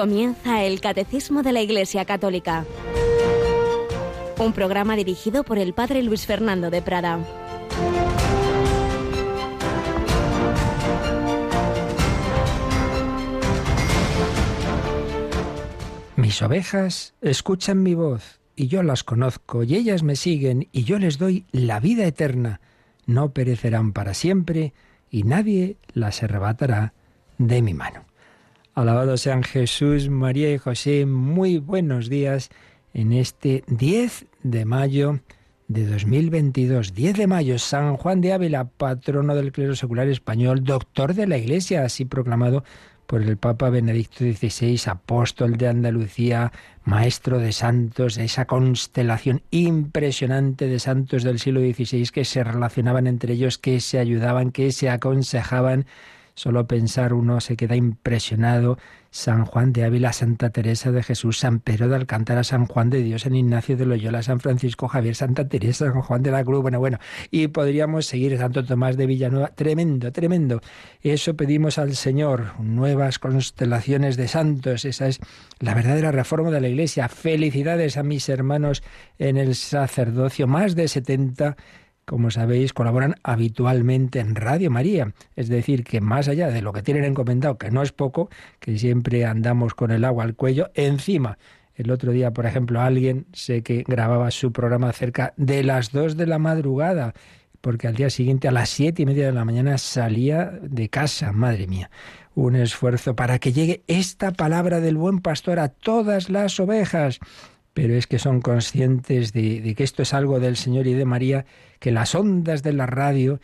Comienza el Catecismo de la Iglesia Católica. Un programa dirigido por el Padre Luis Fernando de Prada. Mis ovejas escuchan mi voz, y yo las conozco, y ellas me siguen, y yo les doy la vida eterna. No perecerán para siempre, y nadie las arrebatará de mi mano. Alabado sean Jesús, María y José. Muy buenos días en este 10 de mayo de 2022. 10 de mayo, San Juan de Ávila, patrono del clero secular español, doctor de la Iglesia, así proclamado por el Papa Benedicto XVI, apóstol de Andalucía, maestro de santos, esa constelación impresionante de santos del siglo XVI que se relacionaban entre ellos, que se ayudaban, que se aconsejaban Solo pensar uno se queda impresionado. San Juan de Ávila, Santa Teresa de Jesús, San Pedro de Alcántara, San Juan de Dios, San Ignacio de Loyola, San Francisco Javier, Santa Teresa, San Juan de la Cruz, bueno, bueno, y podríamos seguir Santo Tomás de Villanueva, tremendo, tremendo. Eso pedimos al Señor, nuevas constelaciones de santos, esa es la verdadera reforma de la Iglesia. Felicidades a mis hermanos en el sacerdocio, más de 70 como sabéis, colaboran habitualmente en Radio María. Es decir, que más allá de lo que tienen encomendado, que no es poco, que siempre andamos con el agua al cuello, encima el otro día, por ejemplo, alguien sé que grababa su programa cerca de las dos de la madrugada, porque al día siguiente a las siete y media de la mañana salía de casa, madre mía. Un esfuerzo para que llegue esta palabra del buen pastor a todas las ovejas pero es que son conscientes de, que esto es algo del Señor y de María, que las ondas de la radio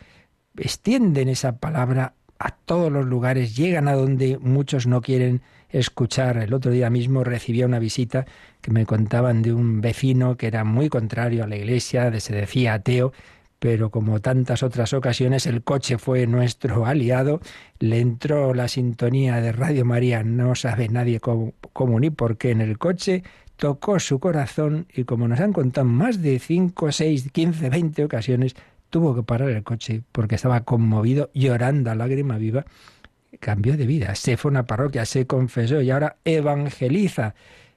extienden esa palabra a todos los lugares, llegan a donde muchos no quieren escuchar. El otro día mismo recibía una visita que me contaban de un vecino que era muy contrario a la iglesia, se decía ateo, pero como tantas otras ocasiones el coche fue nuestro aliado, le entró la sintonía de Radio María, no sabe nadie cómo, cómo ni por qué en el coche, tocó su corazón y como nos han contado más de 5, 6, 15, 20 ocasiones, tuvo que parar el coche porque estaba conmovido, llorando a lágrima viva. Cambió de vida, se fue a una parroquia, se confesó y ahora evangeliza.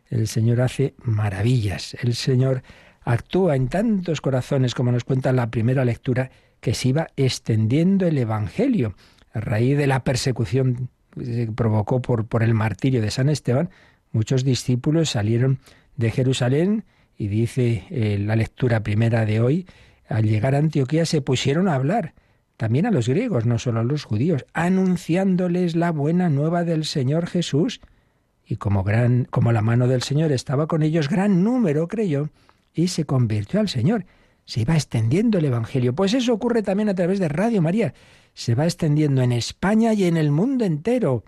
El Señor hace maravillas. El Señor actúa en tantos corazones, como nos cuenta en la primera lectura, que se iba extendiendo el Evangelio. A raíz de la persecución que se provocó por, por el martirio de San Esteban, Muchos discípulos salieron de Jerusalén y dice eh, la lectura primera de hoy, al llegar a Antioquía se pusieron a hablar, también a los griegos, no solo a los judíos, anunciándoles la buena nueva del Señor Jesús. Y como, gran, como la mano del Señor estaba con ellos, gran número creyó y se convirtió al Señor. Se iba extendiendo el Evangelio. Pues eso ocurre también a través de Radio María. Se va extendiendo en España y en el mundo entero.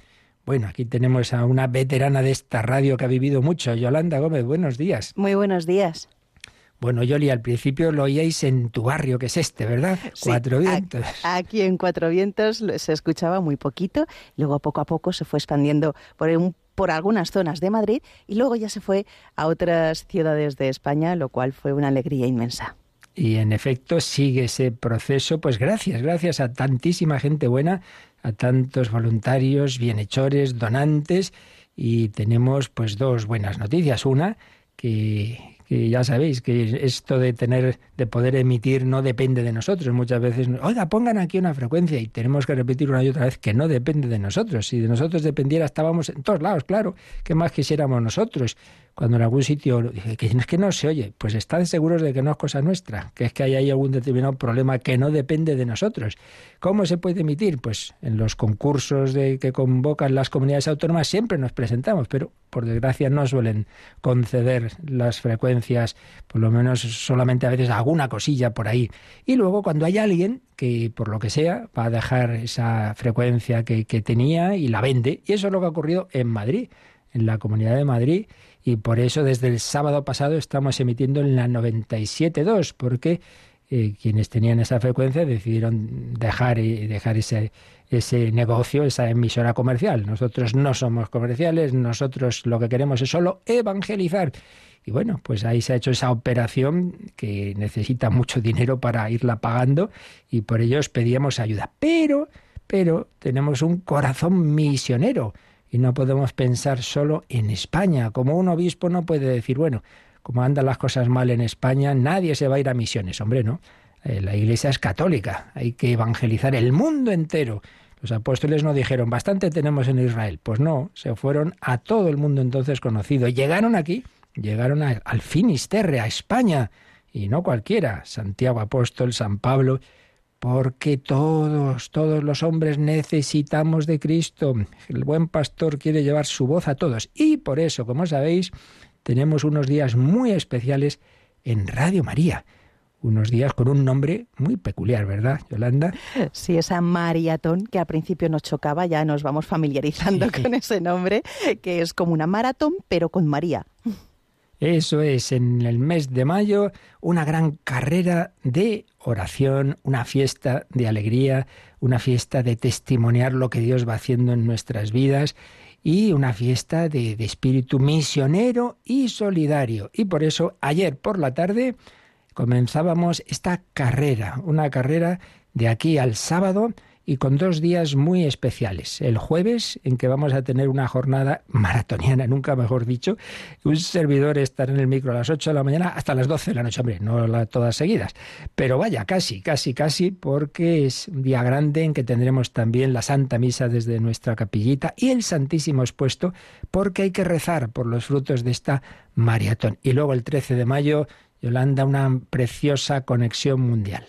Bueno, aquí tenemos a una veterana de esta radio que ha vivido mucho, Yolanda Gómez. Buenos días. Muy buenos días. Bueno, Yoli, al principio lo oíais en tu barrio, que es este, ¿verdad? Cuatro Vientos. Aquí en Cuatro Vientos se escuchaba muy poquito, luego poco a poco se fue expandiendo por, por algunas zonas de Madrid y luego ya se fue a otras ciudades de España, lo cual fue una alegría inmensa. Y en efecto sigue ese proceso, pues gracias, gracias a tantísima gente buena a tantos voluntarios, bienhechores, donantes y tenemos pues dos buenas noticias. Una, que, ya sabéis que esto de tener, de poder emitir no depende de nosotros. Muchas veces, oiga, pongan aquí una frecuencia y tenemos que repetir una y otra vez que no depende de nosotros. Si de nosotros dependiera, estábamos en todos lados, claro. ¿Qué más quisiéramos nosotros? Cuando en algún sitio dije que es que no se oye, pues estad seguros de que no es cosa nuestra, que es que hay ahí algún determinado problema que no depende de nosotros. ¿Cómo se puede emitir? Pues en los concursos de que convocan las comunidades autónomas siempre nos presentamos, pero por desgracia no suelen conceder las frecuencias, por lo menos solamente a veces alguna cosilla por ahí. Y luego cuando hay alguien que por lo que sea va a dejar esa frecuencia que tenía y la vende, y eso es lo que ha ocurrido en Madrid, en la Comunidad de Madrid y por eso desde el sábado pasado estamos emitiendo en la 97.2, porque eh, quienes tenían esa frecuencia decidieron dejar, dejar ese, ese negocio, esa emisora comercial. Nosotros no somos comerciales, nosotros lo que queremos es solo evangelizar. Y bueno, pues ahí se ha hecho esa operación que necesita mucho dinero para irla pagando y por ello os pedíamos ayuda. Pero, pero tenemos un corazón misionero y no podemos pensar solo en España. Como un obispo no puede decir, bueno, como andan las cosas mal en España, nadie se va a ir a misiones. Hombre, no. Eh, la Iglesia es católica, hay que evangelizar el mundo entero. Los apóstoles no dijeron, bastante tenemos en Israel. Pues no, se fueron a todo el mundo entonces conocido. Llegaron aquí, llegaron al Finisterre, a España, y no cualquiera, Santiago Apóstol, San Pablo, porque todos, todos los hombres necesitamos de Cristo. El buen pastor quiere llevar su voz a todos. Y por eso, como sabéis, tenemos unos días muy especiales en Radio María. Unos días con un nombre muy peculiar, ¿verdad, Yolanda? Sí, esa maratón que al principio nos chocaba, ya nos vamos familiarizando con ese nombre, que es como una maratón, pero con María. Eso es, en el mes de mayo, una gran carrera de oración, una fiesta de alegría, una fiesta de testimoniar lo que Dios va haciendo en nuestras vidas y una fiesta de, espíritu misionero y solidario. Y por eso ayer por la tarde comenzábamos esta carrera, una carrera de aquí al sábado y con dos días muy especiales. El jueves, en que vamos a tener una jornada maratoniana, nunca mejor dicho. Un servidor estará en el micro a las 8 de la mañana hasta las 12 de la noche, hombre, no todas seguidas. Pero vaya, casi, casi, casi, porque es un día grande en que tendremos también la Santa Misa desde nuestra capillita y el Santísimo expuesto, porque hay que rezar por los frutos de esta maratón. Y luego el 13 de mayo, Yolanda, una preciosa conexión mundial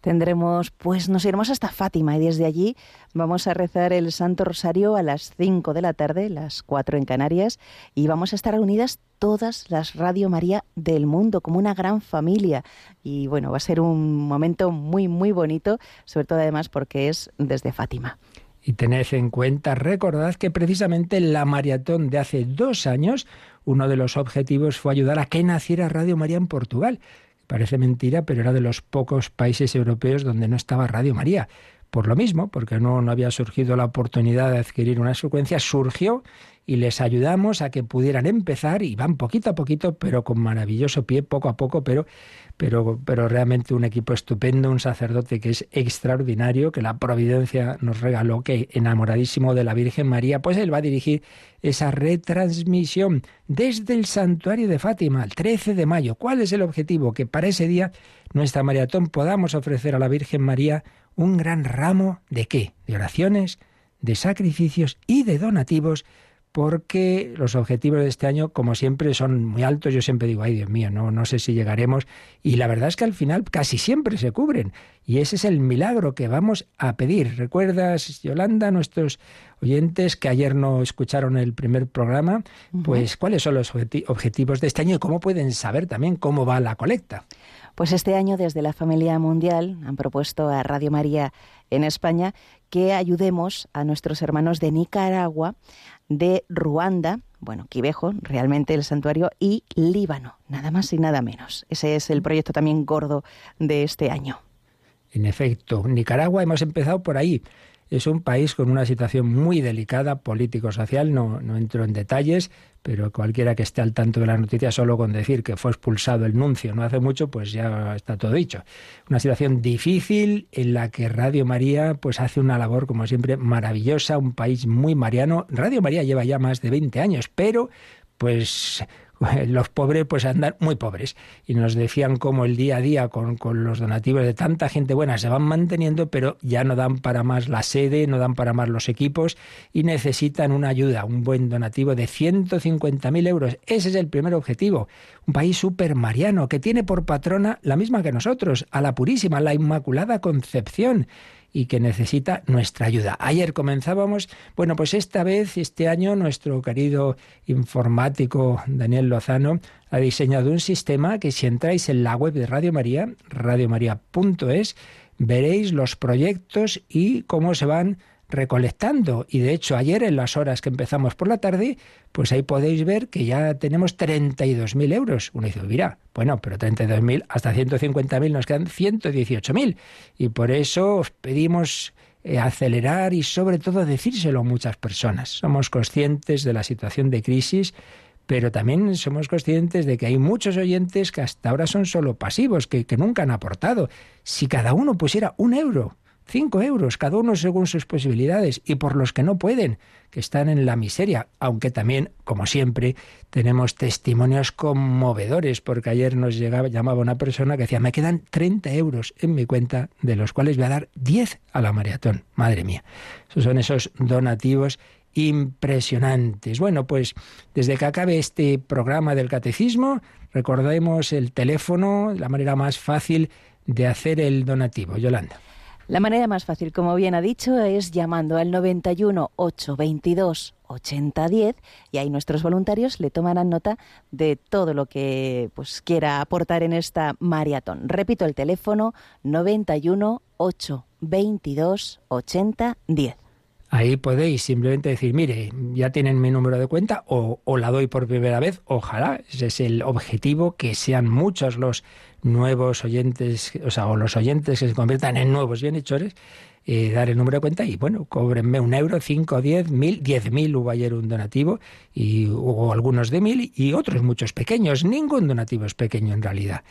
tendremos, pues nos iremos hasta Fátima y desde allí vamos a rezar el Santo Rosario a las 5 de la tarde, las 4 en Canarias, y vamos a estar reunidas todas las Radio María del mundo como una gran familia. Y bueno, va a ser un momento muy, muy bonito, sobre todo además porque es desde Fátima. Y tened en cuenta, recordad que precisamente la maratón de hace dos años, uno de los objetivos fue ayudar a que naciera Radio María en Portugal. Parece mentira, pero era de los pocos países europeos donde no estaba Radio María. Por lo mismo, porque no, no había surgido la oportunidad de adquirir una frecuencia, surgió y les ayudamos a que pudieran empezar y van poquito a poquito, pero con maravilloso pie, poco a poco, pero pero, pero realmente un equipo estupendo, un sacerdote que es extraordinario, que la providencia nos regaló, que enamoradísimo de la Virgen María, pues él va a dirigir esa retransmisión desde el santuario de Fátima, el 13 de mayo. ¿Cuál es el objetivo? Que para ese día nuestra maratón podamos ofrecer a la Virgen María un gran ramo de qué? De oraciones, de sacrificios y de donativos porque los objetivos de este año, como siempre, son muy altos. Yo siempre digo, ay Dios mío, no, no sé si llegaremos. Y la verdad es que al final casi siempre se cubren. Y ese es el milagro que vamos a pedir. ¿Recuerdas, Yolanda, nuestros oyentes que ayer no escucharon el primer programa? Pues cuáles son los objetivos de este año y cómo pueden saber también cómo va la colecta. Pues este año desde la Familia Mundial han propuesto a Radio María en España que ayudemos a nuestros hermanos de Nicaragua de Ruanda, bueno, Quibejo, realmente el santuario, y Líbano, nada más y nada menos. Ese es el proyecto también gordo de este año. En efecto, Nicaragua hemos empezado por ahí. Es un país con una situación muy delicada, político-social, no, no entro en detalles, pero cualquiera que esté al tanto de la noticia, solo con decir que fue expulsado el nuncio no hace mucho, pues ya está todo dicho. Una situación difícil en la que Radio María pues hace una labor, como siempre, maravillosa, un país muy mariano. Radio María lleva ya más de 20 años, pero pues los pobres pues andan muy pobres. Y nos decían cómo el día a día con, con, los donativos de tanta gente buena se van manteniendo, pero ya no dan para más la sede, no dan para más los equipos y necesitan una ayuda, un buen donativo de 150.000 euros. Ese es el primer objetivo. Un país súper mariano que tiene por patrona la misma que nosotros, a la Purísima, la Inmaculada Concepción y que necesita nuestra ayuda. Ayer comenzábamos, bueno, pues esta vez, este año, nuestro querido informático Daniel Lozano ha diseñado un sistema que si entráis en la web de Radio María, radiomaria.es, veréis los proyectos y cómo se van recolectando. Y de hecho, ayer en las horas que empezamos por la tarde, pues ahí podéis ver que ya tenemos 32.000 euros. Uno dice, mira, bueno, pero 32.000 hasta 150.000 nos quedan 118.000. Y por eso os pedimos eh, acelerar y sobre todo decírselo a muchas personas. Somos conscientes de la situación de crisis, pero también somos conscientes de que hay muchos oyentes que hasta ahora son solo pasivos, que, que nunca han aportado. Si cada uno pusiera un euro, Cinco euros, cada uno según sus posibilidades, y por los que no pueden, que están en la miseria, aunque también, como siempre, tenemos testimonios conmovedores, porque ayer nos llegaba, llamaba una persona que decía, me quedan 30 euros en mi cuenta, de los cuales voy a dar 10 a la maratón. Madre mía, esos son esos donativos impresionantes. Bueno, pues desde que acabe este programa del catecismo, recordemos el teléfono, la manera más fácil de hacer el donativo. Yolanda. La manera más fácil, como bien ha dicho, es llamando al 91 822 8010 y ahí nuestros voluntarios le tomarán nota de todo lo que pues quiera aportar en esta maratón. Repito el teléfono 91 822 8010. Ahí podéis simplemente decir, mire, ya tienen mi número de cuenta o, o, la doy por primera vez. Ojalá, ese es el objetivo, que sean muchos los nuevos oyentes, o sea, o los oyentes que se conviertan en nuevos bienhechores, eh, dar el número de cuenta y bueno, cóbrenme un euro, cinco, diez, mil, diez mil hubo ayer un donativo, y hubo algunos de mil y otros muchos pequeños. Ningún donativo es pequeño en realidad.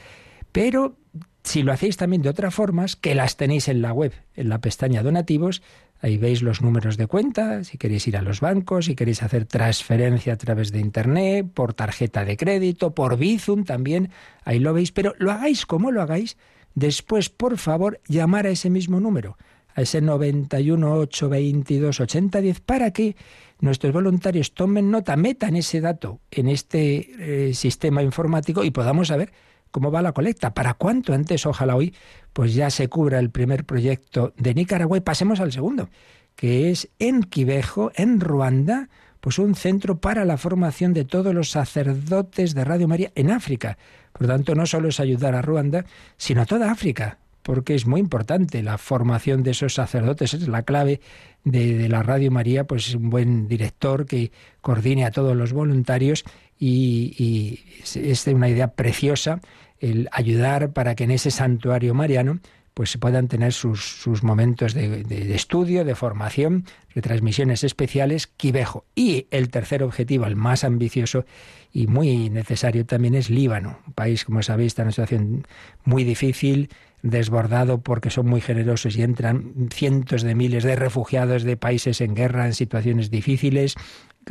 Pero si lo hacéis también de otras formas, que las tenéis en la web, en la pestaña donativos, Ahí veis los números de cuenta, si queréis ir a los bancos, si queréis hacer transferencia a través de Internet, por tarjeta de crédito, por Bizum también, ahí lo veis, pero lo hagáis como lo hagáis, después, por favor, llamar a ese mismo número, a ese 918228010, para que nuestros voluntarios tomen nota, metan ese dato en este eh, sistema informático y podamos saber cómo va la colecta, para cuánto antes, ojalá hoy, pues ya se cubra el primer proyecto de Nicaragua y pasemos al segundo, que es en Quivejo, en Ruanda, pues un centro para la formación de todos los sacerdotes de Radio María en África. Por lo tanto, no solo es ayudar a Ruanda, sino a toda África, porque es muy importante la formación de esos sacerdotes, es la clave de, la Radio María, pues un buen director que coordine a todos los voluntarios y, es una idea preciosa el ayudar para que en ese santuario mariano pues puedan tener sus, sus momentos de, de, estudio, de formación, retransmisiones especiales, Quivejo. Y el tercer objetivo, el más ambicioso y muy necesario también, es Líbano, un país, como sabéis, está en una situación muy difícil, desbordado porque son muy generosos y entran cientos de miles de refugiados de países en guerra, en situaciones difíciles,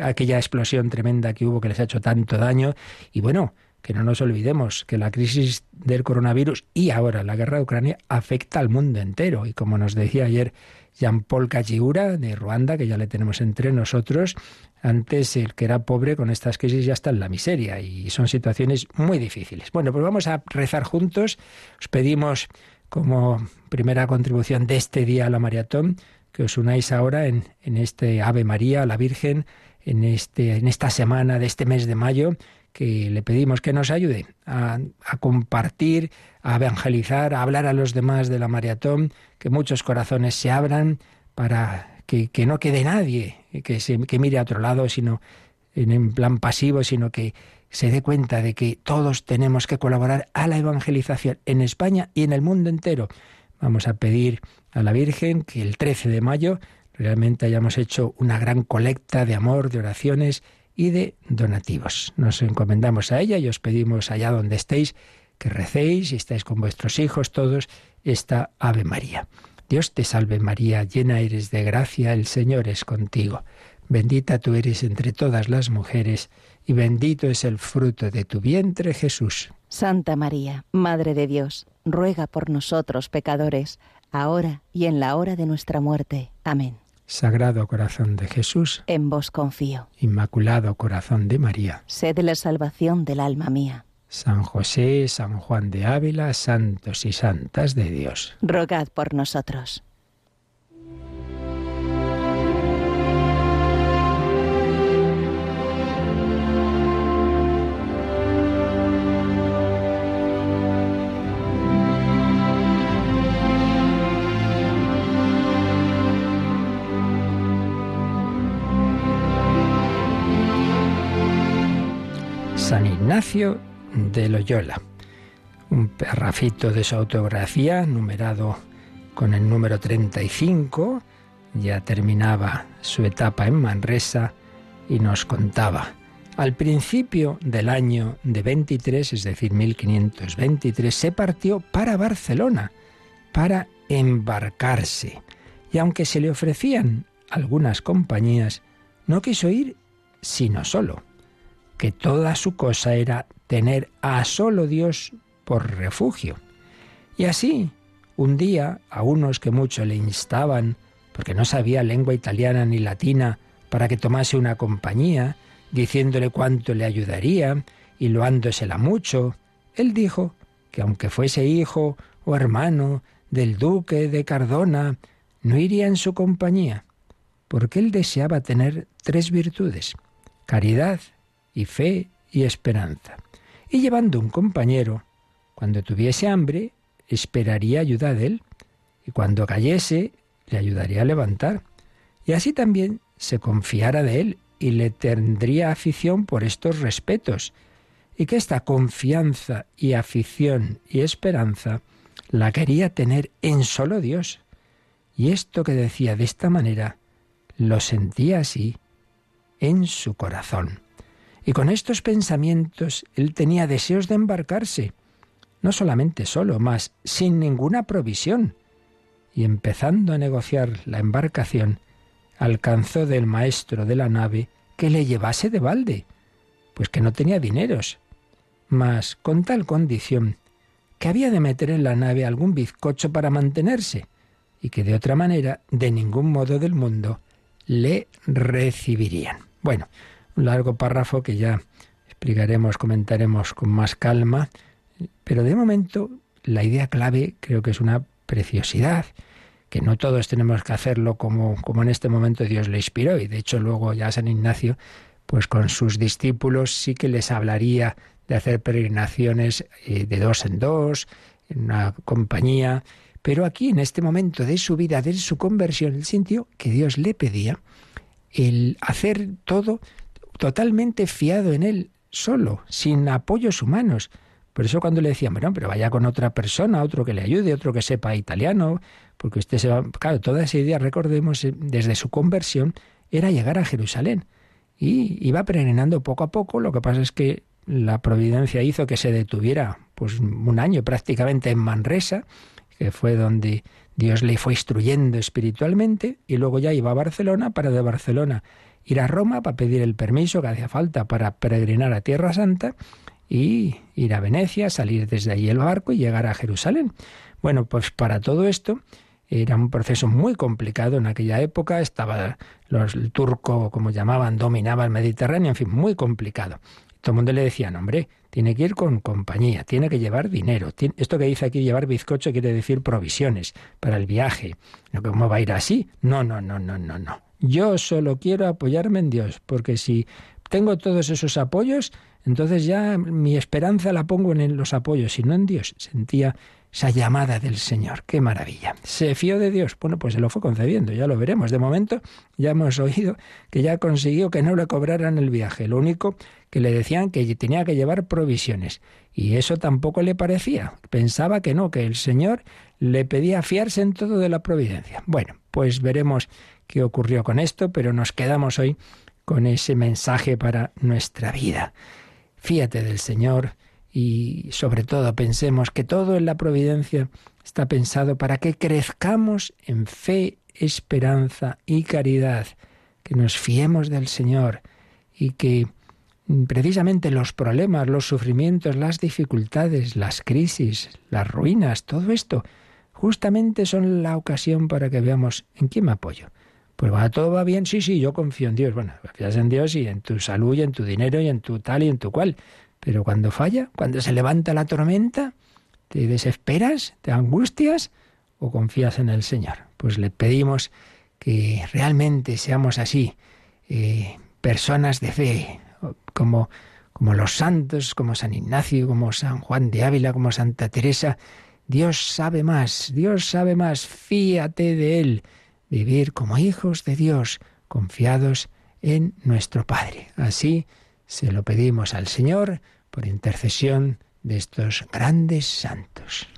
aquella explosión tremenda que hubo que les ha hecho tanto daño. Y bueno, que no nos olvidemos que la crisis del coronavirus y ahora la guerra de Ucrania afecta al mundo entero. Y como nos decía ayer Jean-Paul Kachigura de Ruanda, que ya le tenemos entre nosotros, antes el que era pobre con estas crisis ya está en la miseria y son situaciones muy difíciles. Bueno, pues vamos a rezar juntos. Os pedimos como primera contribución de este día a la maratón que os unáis ahora en, en este Ave María a la Virgen, en, este, en esta semana de este mes de mayo que le pedimos que nos ayude a, compartir, a evangelizar, a hablar a los demás de la maratón, que muchos corazones se abran para que, no quede nadie que, se, que mire a otro lado, sino en plan pasivo, sino que se dé cuenta de que todos tenemos que colaborar a la evangelización en España y en el mundo entero. Vamos a pedir a la Virgen que el 13 de mayo realmente hayamos hecho una gran colecta de amor, de oraciones y de donativos. Nos encomendamos a ella y os pedimos allá donde estéis que recéis y estáis con vuestros hijos todos esta Ave María. Dios te salve María, llena eres de gracia, el Señor es contigo. Bendita tú eres entre todas las mujeres, y bendito es el fruto de tu vientre, Jesús. Santa María, Madre de Dios, ruega por nosotros pecadores, ahora y en la hora de nuestra muerte. Amén. Sagrado Corazón de Jesús, en vos confío. Inmaculado Corazón de María, sed la salvación del alma mía. San José, San Juan de Ávila, santos y santas de Dios. Rogad por nosotros. Ignacio de Loyola. Un perrafito de su autografía, numerado con el número 35, ya terminaba su etapa en Manresa y nos contaba. Al principio del año de 23, es decir, 1523, se partió para Barcelona para embarcarse. Y aunque se le ofrecían algunas compañías, no quiso ir sino solo, que toda su cosa era tener a solo Dios por refugio. Y así, un día, a unos que mucho le instaban, porque no sabía lengua italiana ni latina, para que tomase una compañía, diciéndole cuánto le ayudaría y loándosela mucho, él dijo que aunque fuese hijo o hermano del duque de Cardona, no iría en su compañía, porque él deseaba tener tres virtudes, caridad y fe y esperanza. Y llevando un compañero, cuando tuviese hambre, esperaría ayuda de él, y cuando cayese, le ayudaría a levantar. Y así también se confiara de él y le tendría afición por estos respetos, y que esta confianza y afición y esperanza la quería tener en solo Dios. Y esto que decía de esta manera, lo sentía así en su corazón. Y con estos pensamientos él tenía deseos de embarcarse, no solamente solo, mas sin ninguna provisión. Y empezando a negociar la embarcación, alcanzó del maestro de la nave que le llevase de balde, pues que no tenía dineros, mas con tal condición que había de meter en la nave algún bizcocho para mantenerse, y que de otra manera, de ningún modo del mundo, le recibirían. Bueno, un largo párrafo que ya explicaremos, comentaremos con más calma, pero de momento la idea clave creo que es una preciosidad, que no todos tenemos que hacerlo como, como en este momento Dios le inspiró, y de hecho luego ya San Ignacio, pues con sus discípulos sí que les hablaría de hacer peregrinaciones eh, de dos en dos, en una compañía. Pero aquí, en este momento de su vida, de su conversión, él sintió que Dios le pedía el hacer todo totalmente fiado en él, solo, sin apoyos humanos. Por eso cuando le decían, bueno, pero vaya con otra persona, otro que le ayude, otro que sepa italiano, porque usted se va... Claro, toda esa idea, recordemos, eh, desde su conversión, era llegar a Jerusalén. Y iba peregrinando poco a poco, lo que pasa es que la providencia hizo que se detuviera pues un año prácticamente en Manresa, que fue donde Dios le fue instruyendo espiritualmente, y luego ya iba a Barcelona para de Barcelona ir a Roma para pedir el permiso que hacía falta para peregrinar a Tierra Santa y ir a Venecia, salir desde allí el barco y llegar a Jerusalén. Bueno, pues para todo esto era un proceso muy complicado en aquella época, estaba los, el turco, como llamaban, dominaba el Mediterráneo, en fin, muy complicado. Todo el mundo le decía, hombre, tiene que ir con compañía, tiene que llevar dinero. Esto que dice aquí llevar bizcocho quiere decir provisiones para el viaje. ¿Cómo va a ir así? No, no, no, no, no, no. Yo solo quiero apoyarme en Dios, porque si tengo todos esos apoyos, entonces ya mi esperanza la pongo en los apoyos y no en Dios. Sentía esa llamada del Señor. ¡Qué maravilla! ¿Se fió de Dios? Bueno, pues se lo fue concediendo, ya lo veremos. De momento ya hemos oído que ya consiguió que no le cobraran el viaje. Lo único que le decían que tenía que llevar provisiones. Y eso tampoco le parecía. Pensaba que no, que el Señor le pedía fiarse en todo de la providencia. Bueno, pues veremos qué ocurrió con esto, pero nos quedamos hoy con ese mensaje para nuestra vida. Fíate del Señor y sobre todo pensemos que todo en la providencia está pensado para que crezcamos en fe, esperanza y caridad, que nos fiemos del Señor y que precisamente los problemas, los sufrimientos, las dificultades, las crisis, las ruinas, todo esto, justamente son la ocasión para que veamos en quién me apoyo. Pues va, todo va bien, sí, sí, yo confío en Dios. Bueno, confías en Dios y en tu salud y en tu dinero y en tu tal y en tu cual. Pero cuando falla, cuando se levanta la tormenta, ¿te desesperas, te angustias o confías en el Señor? Pues le pedimos que realmente seamos así, eh, personas de fe, como, como los santos, como San Ignacio, como San Juan de Ávila, como Santa Teresa. Dios sabe más, Dios sabe más, fíate de Él. Vivir como hijos de Dios, confiados en nuestro Padre. Así se lo pedimos al Señor por intercesión de estos grandes santos.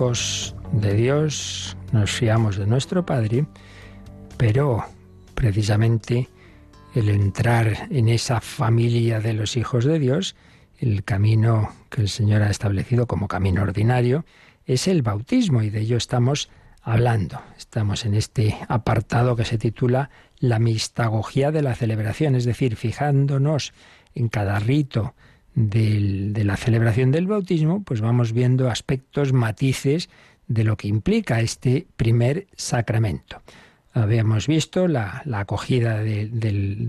Hijos de Dios, nos fiamos de nuestro Padre, pero precisamente el entrar en esa familia de los hijos de Dios, el camino que el Señor ha establecido como camino ordinario, es el bautismo y de ello estamos hablando. Estamos en este apartado que se titula La mistagogía de la celebración, es decir, fijándonos en cada rito de la celebración del bautismo, pues vamos viendo aspectos, matices de lo que implica este primer sacramento. Habíamos visto la, acogida del,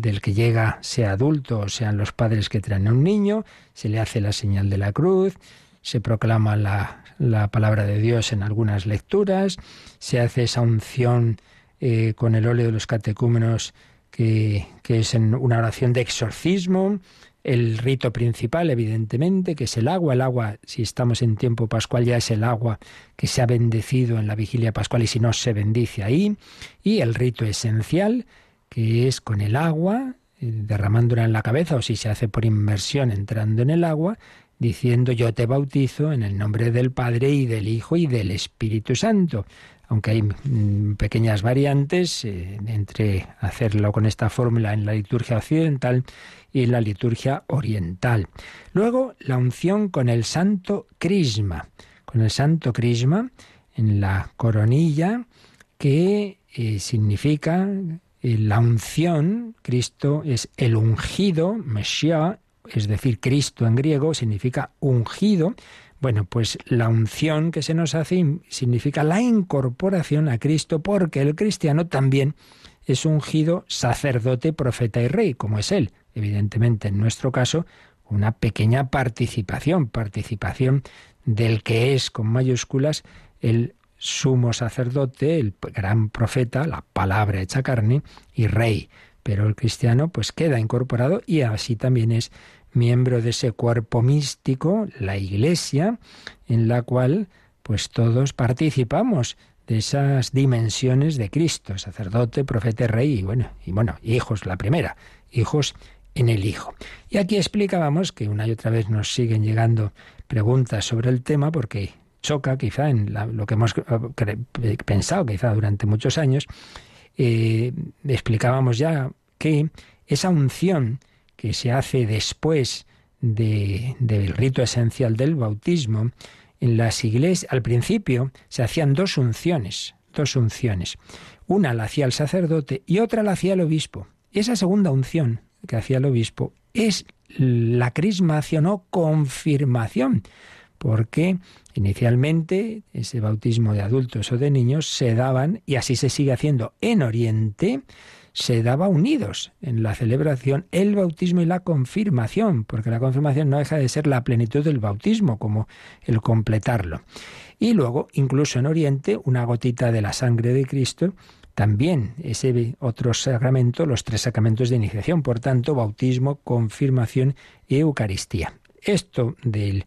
del, que llega, sea adulto o sean los padres que traen a un niño, se le hace la señal de la cruz, se proclama la, la palabra de Dios en algunas lecturas, se hace esa unción eh, con el óleo de los catecúmenos que, que es en una oración de exorcismo, el rito principal, evidentemente, que es el agua. El agua, si estamos en tiempo pascual, ya es el agua que se ha bendecido en la vigilia pascual y si no, se bendice ahí. Y el rito esencial, que es con el agua, eh, derramándola en la cabeza, o si se hace por inmersión entrando en el agua, diciendo yo te bautizo en el nombre del Padre y del Hijo y del Espíritu Santo. Aunque hay mm, pequeñas variantes eh, entre hacerlo con esta fórmula en la liturgia occidental y la liturgia oriental. Luego, la unción con el santo crisma. Con el santo crisma en la coronilla, que eh, significa eh, la unción, Cristo es el ungido, Mesías, es decir, Cristo en griego significa ungido. Bueno, pues la unción que se nos hace significa la incorporación a Cristo porque el cristiano también es ungido sacerdote, profeta y rey, como es él. Evidentemente, en nuestro caso, una pequeña participación, participación del que es con mayúsculas el sumo sacerdote, el gran profeta, la palabra hecha carne y rey pero el cristiano pues queda incorporado y así también es miembro de ese cuerpo místico, la Iglesia, en la cual pues todos participamos de esas dimensiones de Cristo, sacerdote, profeta, rey y bueno, y bueno, hijos la primera, hijos en el Hijo. Y aquí explicábamos que una y otra vez nos siguen llegando preguntas sobre el tema porque choca quizá en lo que hemos eh, pensado quizá durante muchos años eh, explicábamos ya que esa unción que se hace después del rito esencial del bautismo, en las iglesias, al principio se hacían dos unciones, dos unciones. Una la hacía el sacerdote y otra la hacía el obispo. esa segunda unción que hacía el obispo es la crismación o confirmación, porque inicialmente ese bautismo de adultos o de niños se daban, y así se sigue haciendo en Oriente, se daba unidos en la celebración el bautismo y la confirmación, porque la confirmación no deja de ser la plenitud del bautismo, como el completarlo. Y luego, incluso en Oriente, una gotita de la sangre de Cristo, también ese otro sacramento, los tres sacramentos de iniciación, por tanto, bautismo, confirmación y Eucaristía. Esto del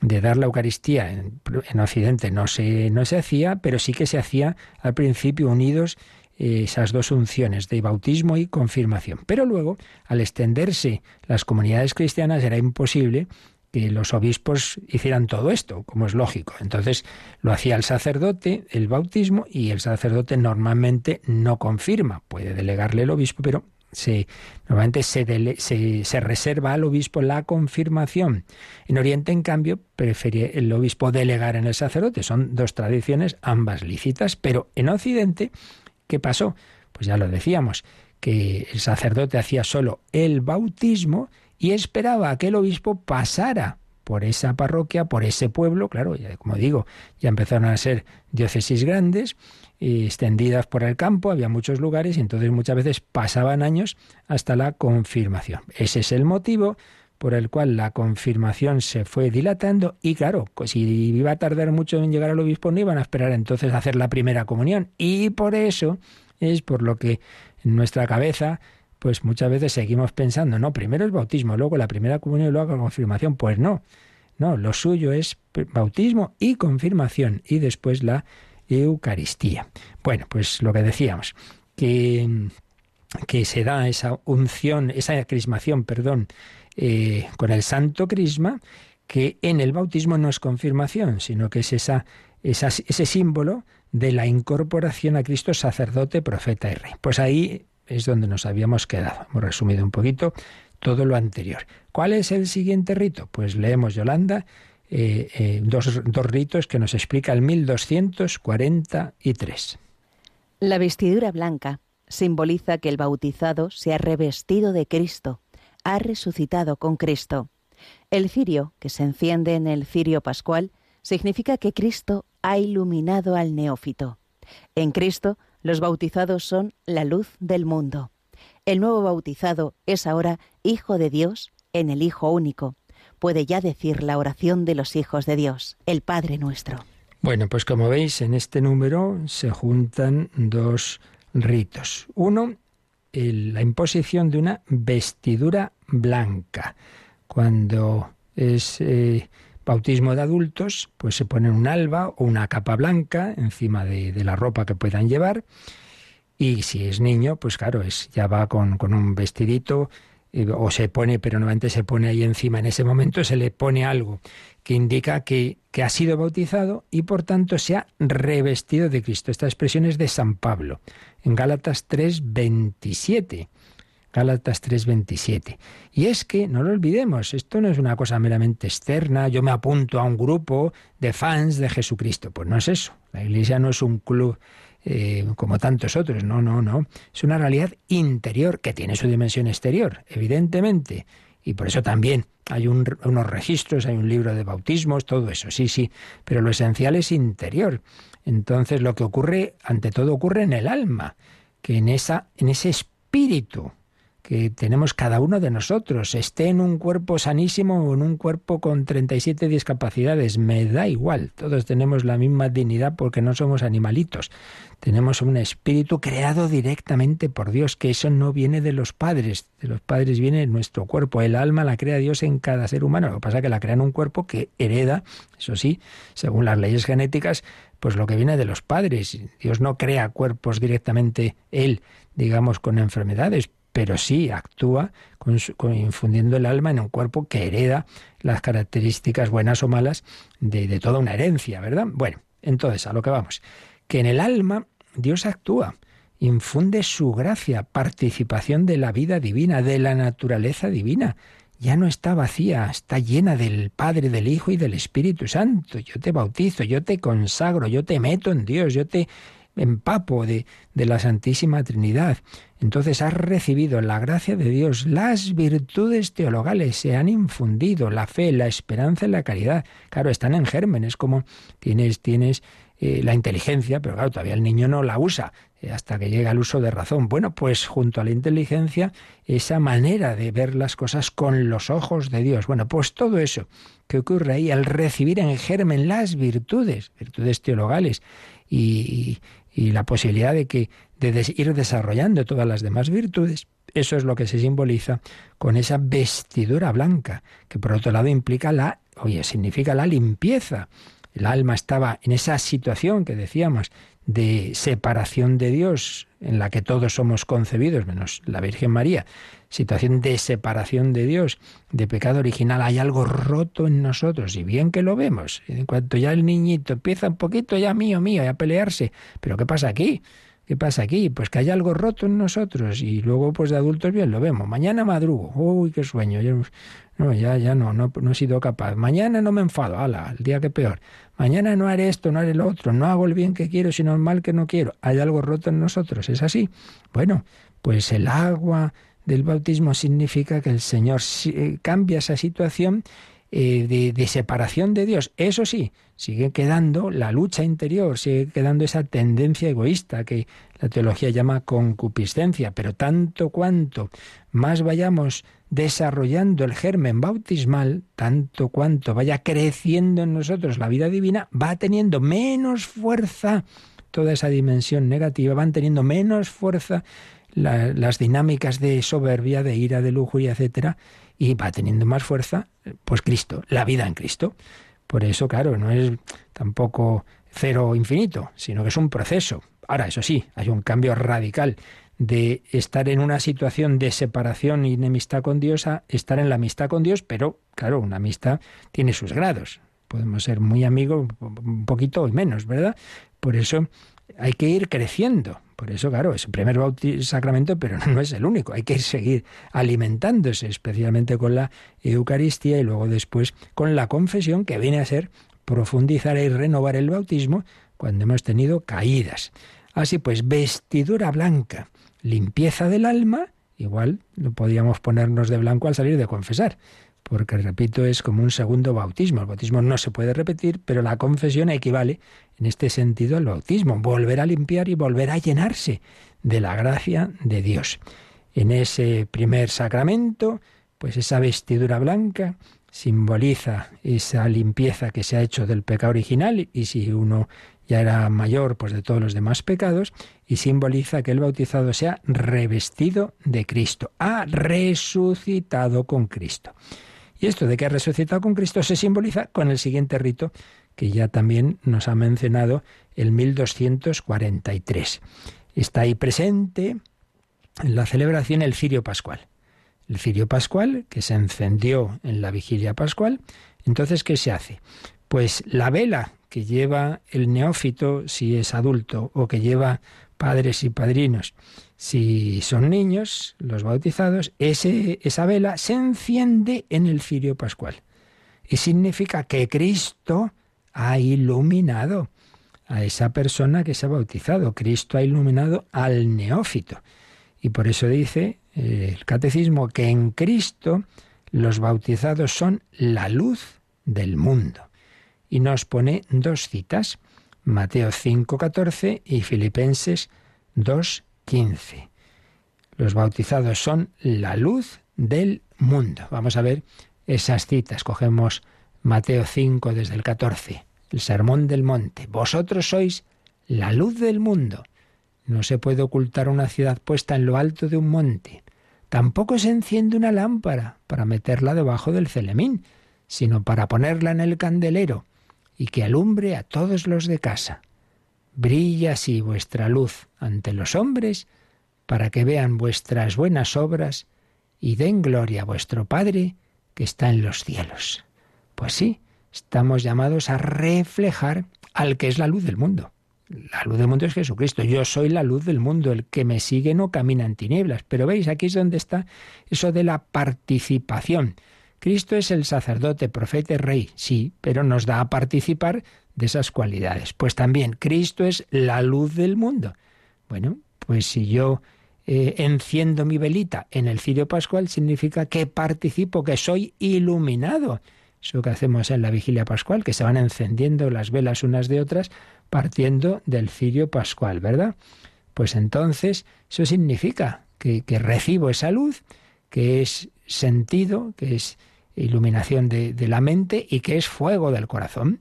de dar la Eucaristía en, Occidente no se, no se hacía, pero sí que se hacía al principio unidos esas dos unciones de bautismo y confirmación. Pero luego, al extenderse las comunidades cristianas, era imposible que los obispos hicieran todo esto, como es lógico. Entonces lo hacía el sacerdote, el bautismo, y el sacerdote normalmente no confirma. Puede delegarle el obispo, pero se, normalmente se, se, reserva al obispo la confirmación. En Oriente, en cambio, prefiere el obispo delegar en el sacerdote. Son dos tradiciones, ambas lícitas, pero en Occidente, ¿qué pasó? Pues ya lo decíamos, que el sacerdote hacía solo el bautismo y esperaba que el obispo pasara por esa parroquia, por ese pueblo, claro, ya, como digo, ya empezaron a ser diócesis grandes, extendidas por el campo, había muchos lugares y entonces muchas veces pasaban años hasta la confirmación. Ese es el motivo por el cual la confirmación se fue dilatando y claro, pues si iba a tardar mucho en llegar al obispo no iban a esperar entonces a hacer la primera comunión y por eso es por lo que en nuestra cabeza pues muchas veces seguimos pensando, no, primero el bautismo, luego la primera comunión y luego la confirmación, pues no. No, lo suyo es bautismo y confirmación y después la Eucaristía. Bueno, pues lo que decíamos, que, que se da esa unción, esa crismación, perdón, eh, con el santo crisma, que en el bautismo no es confirmación, sino que es esa ese símbolo de la incorporación a Cristo sacerdote, profeta y rey. Pues ahí es donde nos habíamos quedado. Hemos resumido un poquito todo lo anterior. ¿Cuál es el siguiente rito? Pues leemos, Yolanda, eh, eh, dos, dos ritos que nos explica el 1243. La vestidura blanca simboliza que el bautizado se ha revestido de Cristo, ha resucitado con Cristo. El cirio, que se enciende en el cirio pascual, significa que Cristo ha iluminado al neófito. En Cristo, los bautizados son la luz del mundo. El nuevo bautizado es ahora Hijo de Dios en el Hijo único. Puede ya decir la oración de los hijos de Dios, el Padre nuestro. Bueno, pues como veis, en este número se juntan dos ritos. Uno, la imposición de una vestidura blanca. Cuando es eh, bautismo de adultos, pues se pone un alba o una capa blanca encima de, la ropa que puedan llevar. Y si es niño, pues claro, es, ya va con, con un vestidito eh, o se pone, pero normalmente se pone ahí encima, en ese momento se le pone algo que indica que, que, ha sido bautizado y por tanto se ha revestido de Cristo. Esta expresión es de San Pablo, en Gálatas 3:27. Gálatas 3:27. Y es que, no lo olvidemos, esto no es una cosa meramente externa, yo me apunto a un grupo de fans de Jesucristo. Pues no es eso. La Iglesia no es un club eh, como tantos otros, no, no, no. Es una realidad interior que tiene su dimensión exterior, evidentemente. Y por eso también hay unos registros, hay un libro de bautismos, todo eso, sí, sí. Pero lo esencial es interior. Entonces lo que ocurre, ante todo, ocurre en el alma, que en, esa, en ese espíritu que tenemos cada uno de nosotros, esté en un cuerpo sanísimo o en un cuerpo con 37 discapacidades, me da igual, todos tenemos la misma dignidad porque no somos animalitos, tenemos un espíritu creado directamente por Dios, que eso no viene de los padres, de los padres viene nuestro cuerpo, el alma la crea Dios en cada ser humano, lo que pasa es que la crea en un cuerpo que hereda, eso sí, según las leyes genéticas, pues lo que viene de los padres. Dios no crea cuerpos directamente Él, digamos, con enfermedades, pero sí actúa infundiendo el alma en un cuerpo que hereda las características buenas o malas de toda una herencia, ¿verdad? Bueno, entonces, a lo que vamos, que en el alma Dios actúa, infunde su gracia, participación de la vida divina, de la naturaleza divina. Ya no está vacía, está llena del Padre, del Hijo y del Espíritu Santo. Yo te bautizo, yo te consagro, yo te meto en Dios, yo te empapo de, de la Santísima Trinidad. Entonces has recibido la gracia de Dios, las virtudes teologales se han infundido, la fe, la esperanza y la caridad. Claro, están en germen, es como tienes, tienes eh, la inteligencia, pero claro, todavía el niño no la usa eh, hasta que llega al uso de razón. Bueno, pues junto a la inteligencia, esa manera de ver las cosas con los ojos de Dios. Bueno, pues todo eso que ocurre ahí al recibir en germen las virtudes, virtudes teologales y, y la posibilidad de que de ir desarrollando todas las demás virtudes. Eso es lo que se simboliza con esa vestidura blanca, que por otro lado implica la, oye, significa la limpieza. El alma estaba en esa situación que decíamos de separación de Dios, en la que todos somos concebidos, menos la Virgen María, situación de separación de Dios, de pecado original, hay algo roto en nosotros, y bien que lo vemos. En cuanto ya el niñito empieza un poquito ya mío, mío, a pelearse, pero ¿qué pasa aquí? ¿Qué pasa aquí? Pues que hay algo roto en nosotros y luego pues de adultos bien lo vemos. Mañana madrugo, uy, qué sueño. no, ya, ya no, no, no he sido capaz. Mañana no me enfado, ala, el día que peor. Mañana no haré esto, no haré lo otro, no hago el bien que quiero, sino el mal que no quiero. Hay algo roto en nosotros, ¿es así? Bueno, pues el agua del bautismo significa que el Señor eh, cambia esa situación eh, de, separación de Dios. Eso sí, sigue quedando la lucha interior, sigue quedando esa tendencia egoísta que la teología llama concupiscencia, pero tanto cuanto más vayamos desarrollando el germen bautismal, tanto cuanto vaya creciendo en nosotros la vida divina, va teniendo menos fuerza toda esa dimensión negativa, van teniendo menos fuerza las dinámicas de soberbia, de ira, de lujuria, etcétera, y va teniendo más fuerza, pues Cristo, la vida en Cristo. Por eso, claro, no es tampoco cero infinito, sino que es un proceso. Ahora, eso sí, hay un cambio radical de estar en una situación de separación y enemistad con Dios a estar en la amistad con Dios, pero claro, una amistad tiene sus grados. podemos ser muy amigos un poquito y menos, ¿verdad? Por eso hay que ir creciendo. Por eso, claro, es el primer sacramento, pero no es el único. Hay que seguir alimentándose, especialmente con la Eucaristía y luego después con la confesión, que viene a ser profundizar y renovar el bautismo cuando hemos tenido caídas. Así pues, vestidura blanca, limpieza del alma, igual no podíamos ponernos de blanco al salir de confesar, porque repito, es como un segundo bautismo. El bautismo no se puede repetir, pero la confesión equivale en este sentido al bautismo, volver a limpiar y volver a llenarse de la gracia de Dios. En ese primer sacramento, pues esa vestidura blanca simboliza esa limpieza que se ha hecho del pecado original y si uno ya era mayor pues de todos los demás pecados y simboliza que el bautizado sea revestido de Cristo, ha resucitado con Cristo. Y esto de que ha resucitado con Cristo se simboliza con el siguiente rito que ya también nos ha mencionado el 1243. Está ahí presente en la celebración el cirio pascual. El cirio pascual que se encendió en la vigilia pascual. Entonces, ¿qué se hace? Pues la vela que lleva el neófito si es adulto o que lleva padres y padrinos si son niños, los bautizados, ese, esa vela se enciende en el cirio pascual. Y significa que Cristo ha iluminado a esa persona que se ha bautizado. Cristo ha iluminado al neófito. Y por eso dice eh, el catecismo que en Cristo los bautizados son la luz del mundo. Y nos pone dos citas, Mateo 5.14 y Filipenses 2, 15. Los bautizados son la luz del mundo. Vamos a ver esas citas. Cogemos Mateo 5 desde el 14, el Sermón del Monte. Vosotros sois la luz del mundo. No se puede ocultar una ciudad puesta en lo alto de un monte. Tampoco se enciende una lámpara para meterla debajo del celemín, sino para ponerla en el candelero y que alumbre a todos los de casa. Brilla así vuestra luz ante los hombres, para que vean vuestras buenas obras y den gloria a vuestro Padre que está en los cielos. Pues sí, estamos llamados a reflejar al que es la luz del mundo. La luz del mundo es Jesucristo. Yo soy la luz del mundo. El que me sigue no camina en tinieblas. Pero veis, aquí es donde está eso de la participación. Cristo es el sacerdote, profeta y rey, sí, pero nos da a participar de esas cualidades. Pues también Cristo es la luz del mundo. Bueno, pues si yo eh, enciendo mi velita en el cirio pascual, significa que participo, que soy iluminado. Eso que hacemos en la vigilia pascual, que se van encendiendo las velas unas de otras, partiendo del cirio pascual, ¿verdad? Pues entonces eso significa que, recibo esa luz, que es sentido, que es iluminación de, la mente y que es fuego del corazón.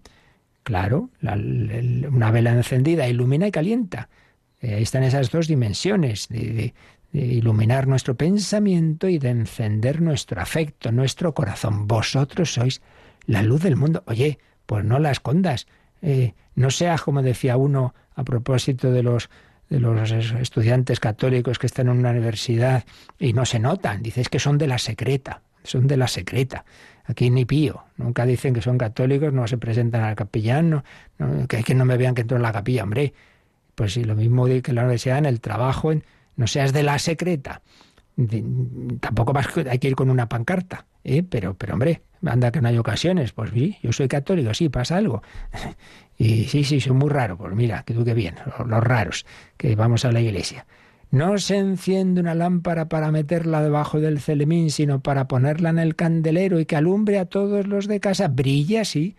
Claro, una vela encendida ilumina y calienta. Eh, ahí están esas dos dimensiones de, iluminar nuestro pensamiento y de encender nuestro afecto, nuestro corazón. Vosotros sois la luz del mundo. Oye, pues no la escondas. Eh, no seas como decía uno a propósito de los de los estudiantes católicos que están en una universidad y no se notan. Dices que son de la secreta, son de la secreta. Aquí ni pío. Nunca dicen que son católicos, no se presentan al capellán, que, que no me vean que entro en la capilla, hombre. Pues sí, lo mismo que la universidad, en el trabajo, en, no seas de la secreta. tampoco vas, hay que ir con una pancarta, ¿eh? pero, pero hombre, anda que no hay ocasiones. Pues sí, yo soy católico, sí, pasa algo. y sí, sí, son muy raros. Pues mira, que tú qué bien, los raros, que vamos a la iglesia. No se enciende una lámpara para meterla debajo del celemín, sino para ponerla en el candelero y que alumbre a todos los de casa. Brilla así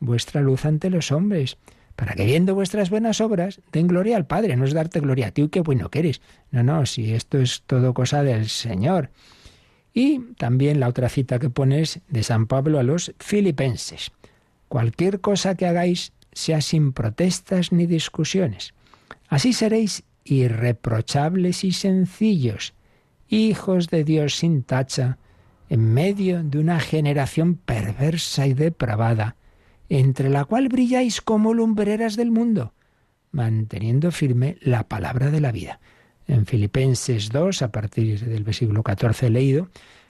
vuestra luz ante los hombres para que viendo vuestras buenas obras den gloria al Padre, no es darte gloria a ti, qué bueno que eres. No, no, si esto es todo cosa del Señor. Y también la otra cita que pones de San Pablo a los filipenses. Cualquier cosa que hagáis sea sin protestas ni discusiones. Así seréis irreprochables y sencillos, hijos de Dios sin tacha, en medio de una generación perversa y depravada, entre la cual brilláis como lumbreras del mundo, manteniendo firme la palabra de la vida. En Filipenses 2, a partir del versículo 14 leído,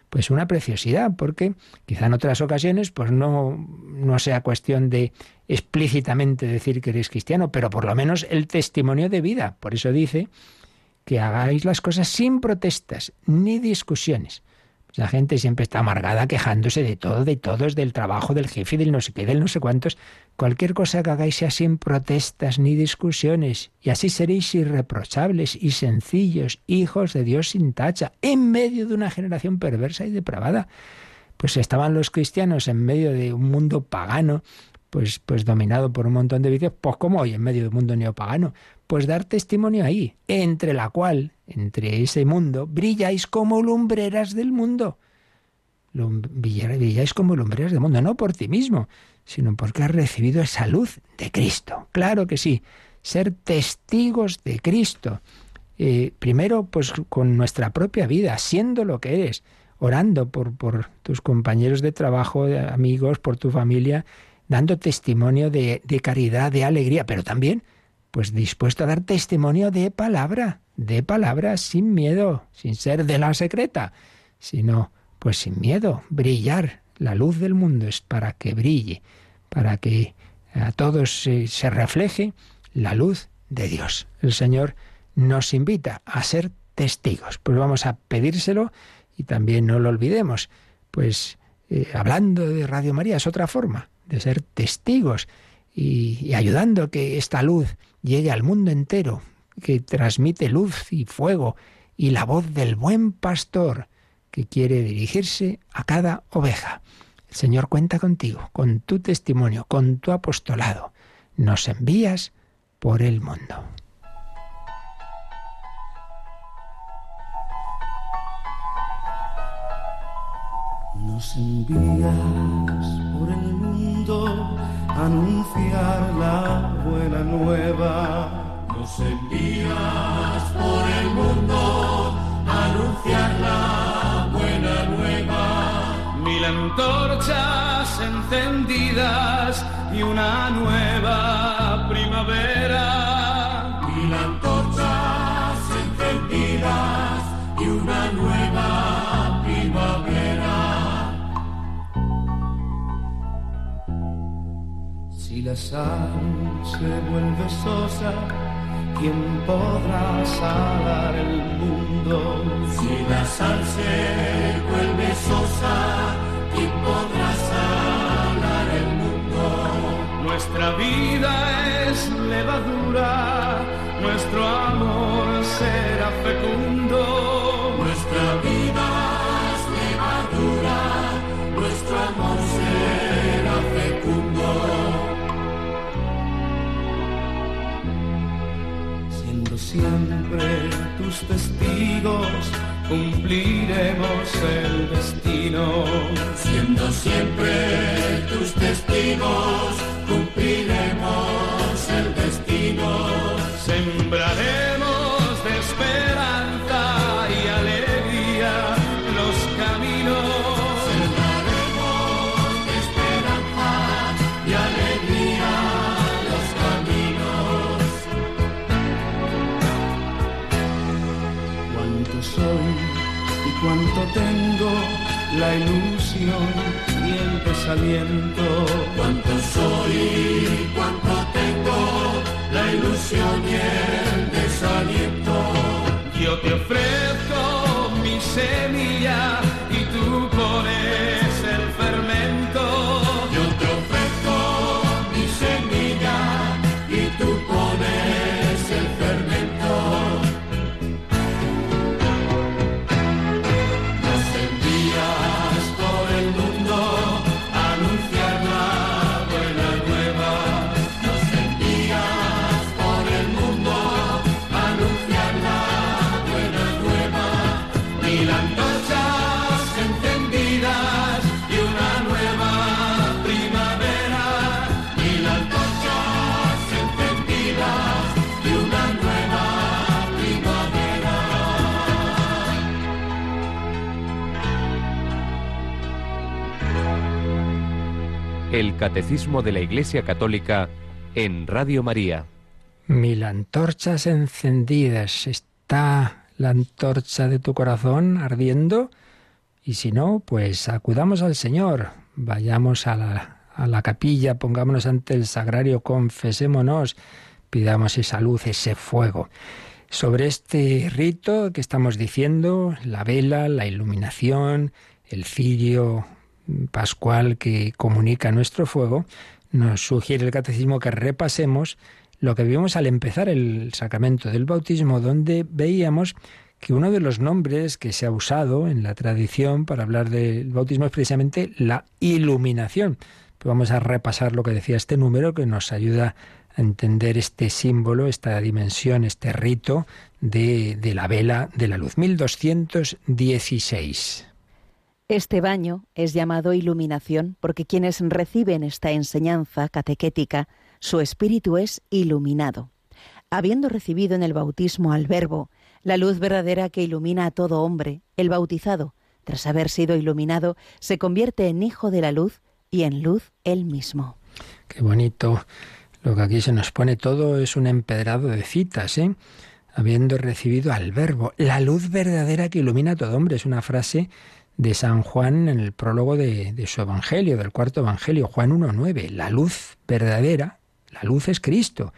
pues una preciosidad, porque quizá en otras ocasiones pues no, no sea cuestión de explícitamente decir que eres cristiano, pero por lo menos el testimonio de vida. Por eso dice que hagáis las cosas sin protestas ni discusiones. La gente siempre está amargada quejándose de todo, de todos, del trabajo, del jefe, del no sé qué, del no sé cuántos. Cualquier cosa que hagáis sea sin protestas ni discusiones, y así seréis irreprochables y sencillos, hijos de Dios sin tacha, en medio de una generación perversa y depravada. Pues estaban los cristianos en medio de un mundo pagano, pues, pues dominado por un montón de vicios, pues como hoy en medio de un mundo neopagano, pues dar testimonio ahí, entre la cual, entre ese mundo, brilláis como lumbreras del mundo. Brilláis como lumbreras del mundo, no por ti mismo, sino porque has recibido esa luz de Cristo. Claro que sí, ser testigos de Cristo. Eh, primero, pues con nuestra propia vida, siendo lo que eres, orando por, por tus compañeros de trabajo, amigos, por tu familia, dando testimonio de, de caridad, de alegría, pero también pues dispuesto a dar testimonio de palabra, de palabra sin miedo, sin ser de la secreta, sino pues sin miedo, brillar. La luz del mundo es para que brille, para que a todos se, refleje la luz de Dios. El Señor nos invita a ser testigos. Pues vamos a pedírselo y también no lo olvidemos. Pues eh, hablando de Radio María es otra forma de ser testigos y, ayudando a que esta luz llegue al mundo entero, que transmite luz y fuego y la voz del buen pastor que quiere dirigirse a cada oveja. El Señor cuenta contigo, con tu testimonio, con tu apostolado. Nos envías por el mundo. Nos envías anunciar la buena nueva. Nos envías por el mundo anunciar la buena nueva. Mil antorchas encendidas y una nueva primavera. Mil antorchas encendidas y una nueva Si la sal se vuelve sosa, ¿quién podrá salar el mundo? Si la sal se vuelve sosa, ¿quién podrá salar el mundo? Nuestra vida es levadura, nuestro amor será fecundo. Testigos, cumpliremos el destino. Siendo siempre tus testigos, cumpliremos el destino. Sembraremos tengo, la ilusión y el desaliento. Cuánto soy cuánto tengo, la ilusión y el desaliento. Yo te ofrezco mi semilla El Catecismo de la Iglesia Católica en Radio María. Mil antorchas encendidas. ¿Está la antorcha de tu corazón ardiendo? Y si no, pues acudamos al Señor, vayamos a la, a la capilla, pongámonos ante el sagrario, confesémonos, pidamos esa luz, ese fuego. Sobre este rito que estamos diciendo, la vela, la iluminación, el cirio pascual que comunica nuestro fuego, nos sugiere el catecismo que repasemos lo que vimos al empezar el sacramento del bautismo, donde veíamos que uno de los nombres que se ha usado en la tradición para hablar del bautismo es precisamente la iluminación. vamos a repasar lo que decía este número que nos ayuda a entender este símbolo, esta dimensión, este rito de, de la vela de la luz. 1216. Este baño es llamado iluminación porque quienes reciben esta enseñanza catequética, su espíritu es iluminado. Habiendo recibido en el bautismo al Verbo, la luz verdadera que ilumina a todo hombre, el bautizado, tras haber sido iluminado, se convierte en hijo de la luz y en luz él mismo. Qué bonito. Lo que aquí se nos pone todo es un empedrado de citas, ¿eh? Habiendo recibido al Verbo, la luz verdadera que ilumina a todo hombre. Es una frase de San Juan en el prólogo de, su Evangelio, del cuarto Evangelio, Juan 1.9. La luz verdadera, la luz es Cristo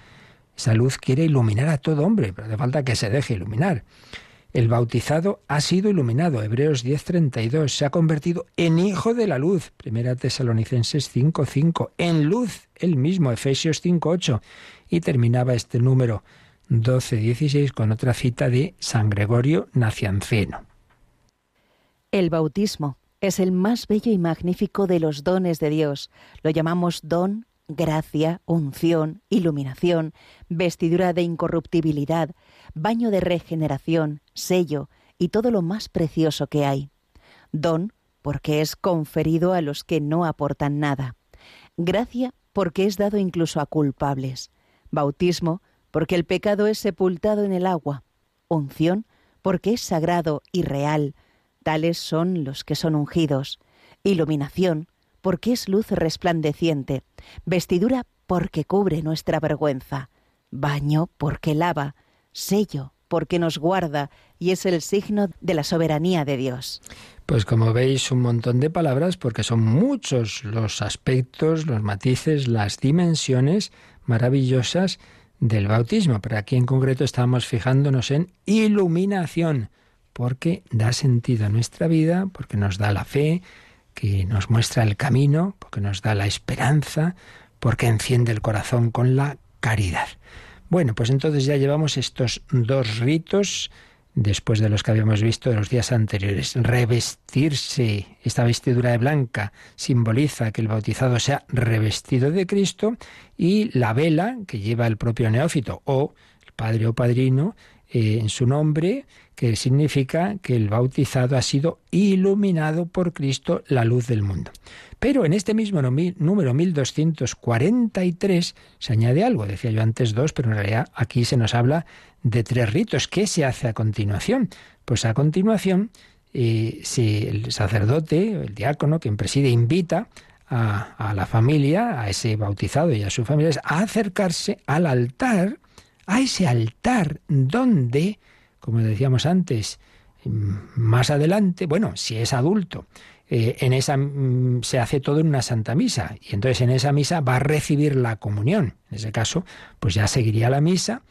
esa luz quiere iluminar a todo hombre, pero hace falta que se deje iluminar. El bautizado ha sido iluminado, Hebreos 10:32, se ha convertido en hijo de la luz, Primera Tesalonicenses 5:5, en luz, el mismo, Efesios 5:8, y terminaba este número 12:16 con otra cita de San Gregorio Nacianceno. El bautismo es el más bello y magnífico de los dones de Dios. Lo llamamos don gracia, unción, iluminación, vestidura de incorruptibilidad, baño de regeneración, sello y todo lo más precioso que hay. Don, porque es conferido a los que no aportan nada. Gracia, porque es dado incluso a culpables. Bautismo, porque el pecado es sepultado en el agua. Unción, porque es sagrado y real. Tales son los que son ungidos. Iluminación, porque es luz resplandeciente, vestidura porque cubre nuestra vergüenza, baño porque lava, sello porque nos guarda y es el signo de la soberanía de Dios. Pues como veis, un montón de palabras porque son muchos los aspectos, los matices, las dimensiones maravillosas del bautismo. Pero aquí en concreto estamos fijándonos en iluminación, porque da sentido a nuestra vida, porque nos da la fe, que nos muestra el camino, porque nos da la esperanza, porque enciende el corazón con la caridad. Bueno, pues entonces ya llevamos estos dos ritos después de los que habíamos visto de los días anteriores. Revestirse, esta vestidura de blanca simboliza que el bautizado sea revestido de Cristo y la vela que lleva el propio neófito o el padre o padrino eh, en su nombre, que significa que el bautizado ha sido iluminado por Cristo la luz del mundo. Pero en este mismo número 1243 se añade algo, decía yo antes dos, pero en realidad aquí se nos habla de tres ritos. ¿Qué se hace a continuación? Pues a continuación, eh, si el sacerdote, el diácono, quien preside, invita a, a, la familia, a ese bautizado y a su familia, a acercarse al altar a ese altar donde, como decíamos antes, más adelante, bueno, si es adulto, eh, en esa mm, se hace todo en una santa misa y entonces en esa misa va a recibir la comunión. En ese caso, pues ya seguiría la misa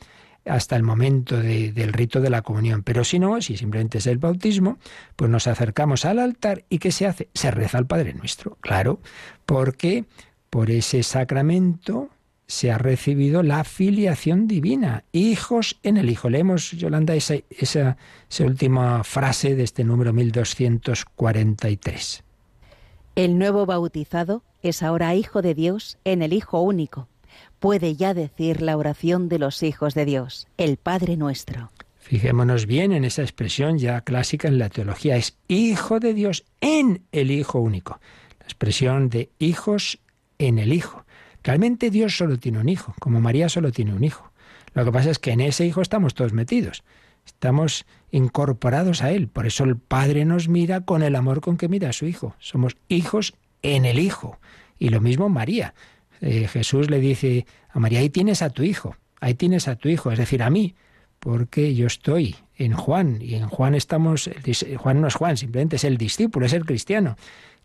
hasta el momento del rito de la comunión. Pero si no, si simplemente es el bautismo, pues nos acercamos al altar y ¿qué se hace? Se reza al Padre Nuestro, claro, porque por ese sacramento se ha recibido la filiación divina, hijos en el Hijo. Leemos, Yolanda, esa, esa, esa última frase de este número 1243. El nuevo bautizado es ahora hijo de Dios en el Hijo único. Puede ya decir la oración de los hijos de Dios, el Padre nuestro. Fijémonos bien en esa expresión ya clásica en la teología, es hijo de Dios en el Hijo único. La expresión de hijos en el Hijo. Realmente Dios solo tiene un hijo, como María solo tiene un hijo. Lo que pasa es que en ese hijo estamos todos metidos. Estamos incorporados a Él. Por eso el Padre nos mira con el amor con que mira a su Hijo. Somos hijos en el Hijo. Y lo mismo María. Eh, Jesús le dice a María, ahí tienes a tu Hijo, ahí tienes a tu Hijo, es decir, a mí, porque yo estoy en Juan. Y en Juan estamos, Juan no es Juan, simplemente es el discípulo, es el cristiano.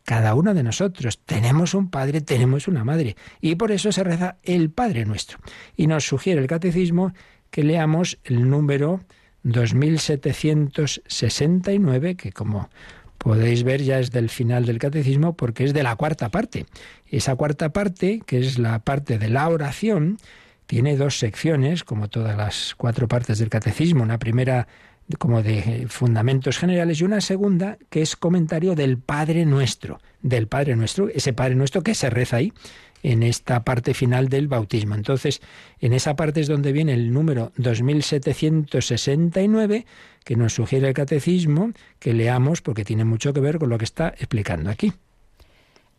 Cada uno de nosotros tenemos un padre, tenemos una madre. Y por eso se reza el Padre nuestro. Y nos sugiere el catecismo que leamos el número 2769, que como podéis ver ya es del final del catecismo porque es de la cuarta parte. Esa cuarta parte, que es la parte de la oración, tiene dos secciones, como todas las cuatro partes del catecismo. Una primera como de fundamentos generales y una segunda que es comentario del Padre Nuestro, del Padre Nuestro, ese Padre Nuestro que se reza ahí en esta parte final del bautismo. Entonces, en esa parte es donde viene el número 2769 que nos sugiere el catecismo que leamos porque tiene mucho que ver con lo que está explicando aquí.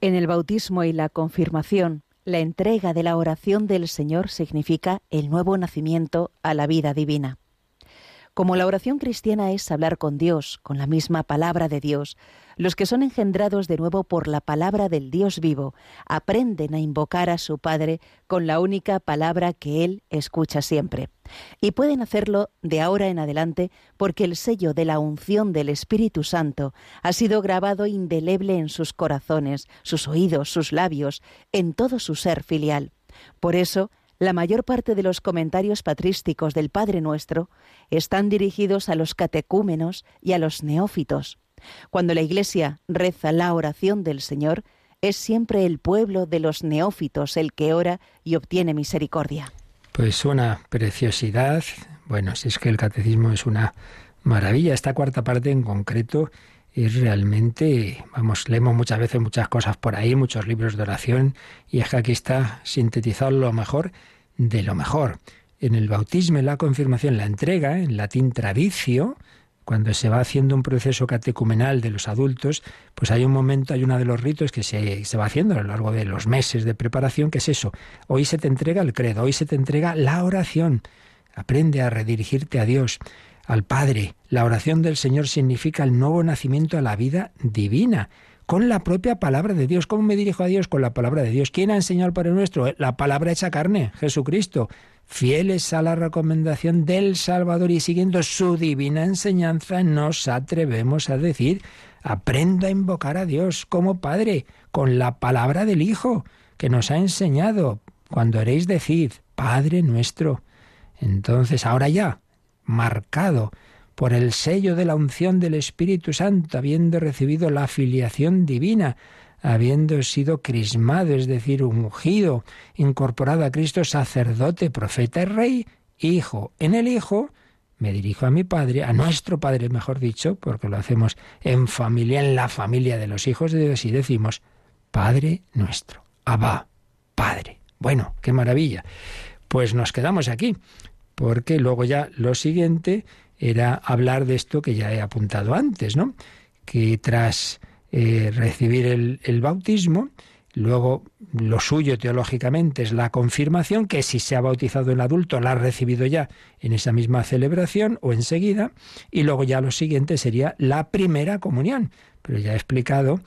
En el bautismo y la confirmación, la entrega de la oración del Señor significa el nuevo nacimiento a la vida divina. Como la oración cristiana es hablar con Dios, con la misma palabra de Dios, los que son engendrados de nuevo por la palabra del Dios vivo aprenden a invocar a su Padre con la única palabra que Él escucha siempre. Y pueden hacerlo de ahora en adelante porque el sello de la unción del Espíritu Santo ha sido grabado indeleble en sus corazones, sus oídos, sus labios, en todo su ser filial. Por eso, la mayor parte de los comentarios patrísticos del Padre Nuestro están dirigidos a los catecúmenos y a los neófitos. Cuando la Iglesia reza la oración del Señor, es siempre el pueblo de los neófitos el que ora y obtiene misericordia. Pues una preciosidad. Bueno, si es que el catecismo es una maravilla. Esta cuarta parte en concreto es realmente, vamos, leemos muchas veces muchas cosas por ahí, muchos libros de oración, y es que aquí está sintetizado lo mejor de lo mejor. En el bautismo, en la confirmación, la entrega, en latín tradicio, cuando se va haciendo un proceso catecumenal de los adultos, pues hay un momento, hay uno de los ritos que se, se, va haciendo a lo largo de los meses de preparación, que es eso. Hoy se te entrega el credo, hoy se te entrega la oración. Aprende a redirigirte a Dios al Padre. La oración del Señor significa el nuevo nacimiento a la vida divina, con la propia palabra de Dios. ¿Cómo me dirijo a Dios? Con la palabra de Dios. ¿Quién ha enseñado al Padre nuestro? La palabra hecha carne, Jesucristo. Fieles a la recomendación del Salvador y siguiendo su divina enseñanza, nos atrevemos a decir, aprendo a invocar a Dios como Padre, con la palabra del Hijo, que nos ha enseñado. Cuando haréis decir, Padre nuestro. Entonces, ahora ya, marcado por el sello de la unción del Espíritu Santo, habiendo recibido la filiación divina, habiendo sido crismado, es decir, ungido, incorporado a Cristo, sacerdote, profeta y rey, hijo. En el Hijo me dirijo a mi Padre, a nuestro Padre, mejor dicho, porque lo hacemos en familia, en la familia de los hijos de Dios, y decimos, Padre nuestro, Abba, Padre. Bueno, qué maravilla. Pues nos quedamos aquí porque luego ya lo siguiente era hablar de esto que ya he apuntado antes, ¿no? Que tras eh, recibir el, el bautismo, Luego, lo suyo teológicamente es la confirmación, que si se ha bautizado el adulto, la ha recibido ya en esa misma celebración o enseguida. Y luego ya lo siguiente sería la primera comunión. Pero ya he explicado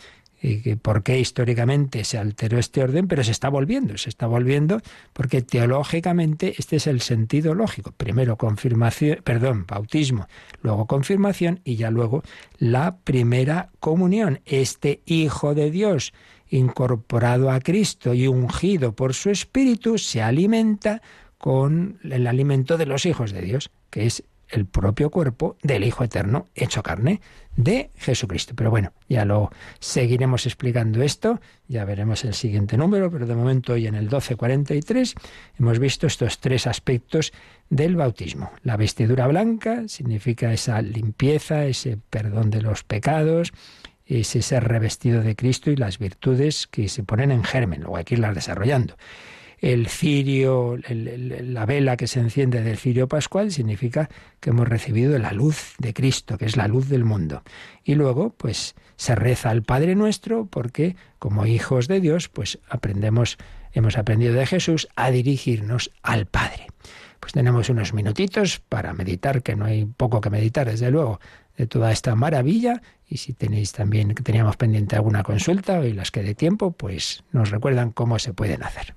por qué históricamente se alteró este orden, pero se está volviendo, se está volviendo porque teológicamente este es el sentido lógico. Primero confirmación, perdón, bautismo, luego confirmación y ya luego la primera comunión. Este Hijo de Dios incorporado a Cristo y ungido por su Espíritu se alimenta con el alimento de los hijos de Dios, que es el propio cuerpo del Hijo Eterno hecho carne de Jesucristo. Pero bueno, ya lo seguiremos explicando esto, ya veremos el siguiente número, pero de momento hoy en el 1243 hemos visto estos tres aspectos del bautismo. La vestidura blanca significa esa limpieza, ese perdón de los pecados, es ese revestido de Cristo y las virtudes que se ponen en germen, luego hay que irlas desarrollando el cirio, la vela que se enciende del cirio pascual significa que hemos recibido la luz de Cristo, que es la luz del mundo. Y luego, pues, se reza al Padre nuestro porque, como hijos de Dios, pues aprendemos, hemos aprendido de Jesús a dirigirnos al Padre. Pues tenemos unos minutitos para meditar, que no hay poco que meditar, desde luego, de toda esta maravilla. Y si tenéis también, que teníamos pendiente alguna consulta y las que de tiempo, pues nos recuerdan cómo se pueden hacer.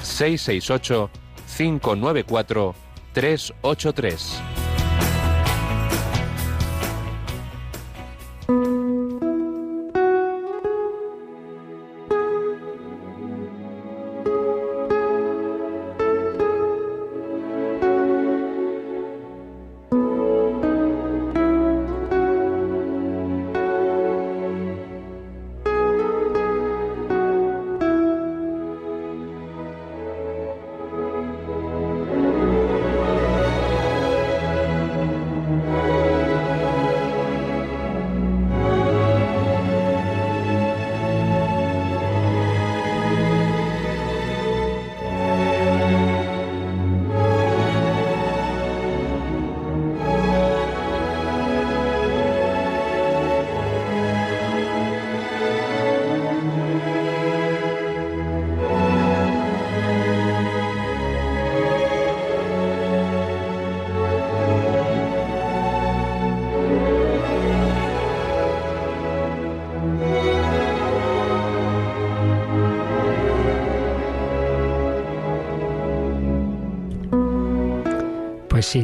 668 594 383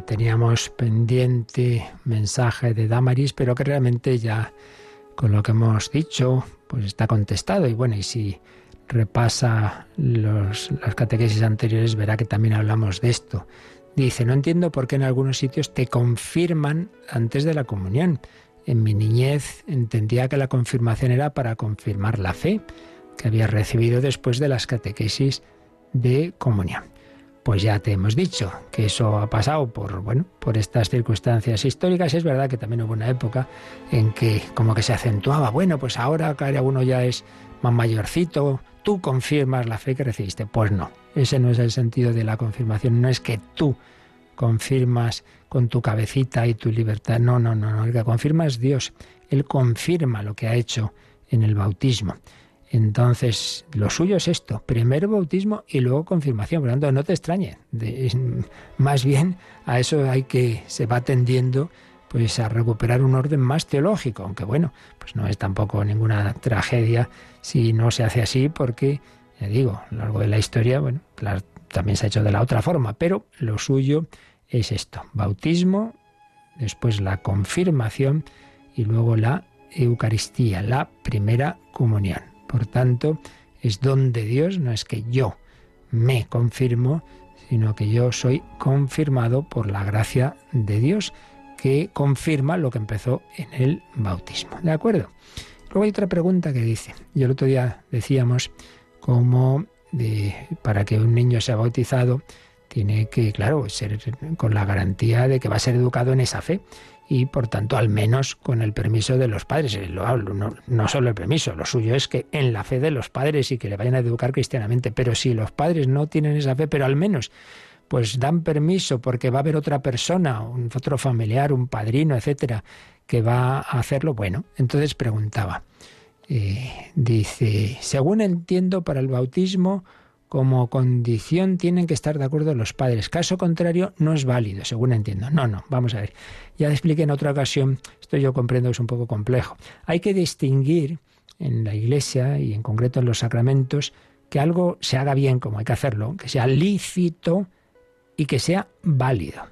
teníamos pendiente mensaje de Damaris, pero que realmente ya con lo que hemos dicho, pues está contestado. Y bueno, y si repasa las catequesis anteriores, verá que también hablamos de esto. Dice, no entiendo por qué en algunos sitios te confirman antes de la comunión. En mi niñez entendía que la confirmación era para confirmar la fe que había recibido después de las catequesis de comunión. Pues ya te hemos dicho que eso ha pasado por, bueno, por estas circunstancias históricas. Es verdad que también hubo una época en que como que se acentuaba, bueno, pues ahora cada uno ya es más mayorcito, tú confirmas la fe que recibiste. Pues no, ese no es el sentido de la confirmación, no es que tú confirmas con tu cabecita y tu libertad. No, no, no, no, el que confirma es Dios. Él confirma lo que ha hecho en el bautismo. Entonces, lo suyo es esto, primero bautismo y luego confirmación. Por lo tanto, no te extrañe. más bien a eso hay que, se va tendiendo pues a recuperar un orden más teológico, aunque bueno, pues no es tampoco ninguna tragedia si no se hace así, porque, ya digo, a lo largo de la historia, bueno, también se ha hecho de la otra forma, pero lo suyo es esto, bautismo, después la confirmación y luego la Eucaristía, la primera comunión. Por tanto, es don de Dios, no es que yo me confirmo, sino que yo soy confirmado por la gracia de Dios que confirma lo que empezó en el bautismo. ¿De acuerdo? Luego hay otra pregunta que dice, yo el otro día decíamos cómo para que un niño sea bautizado tiene que, claro, ser con la garantía de que va a ser educado en esa fe y por tanto al menos con el permiso de los padres. Lo hablo, no, no, solo el permiso, lo suyo es que en la fe de los padres y que le vayan a educar cristianamente, pero si los padres no tienen esa fe, pero al menos pues dan permiso porque va a haber otra persona, otro familiar, un padrino, etcétera, que va a hacerlo, bueno, entonces preguntaba, eh, dice, según entiendo para el bautismo, como condición tienen que estar de acuerdo los padres. Caso contrario, no es válido, según entiendo. No, no, vamos a ver. Ya expliqué en otra ocasión, esto yo comprendo que es un poco complejo. Hay que distinguir en la iglesia y en concreto en los sacramentos que algo se haga bien como hay que hacerlo, que sea lícito y que sea válido.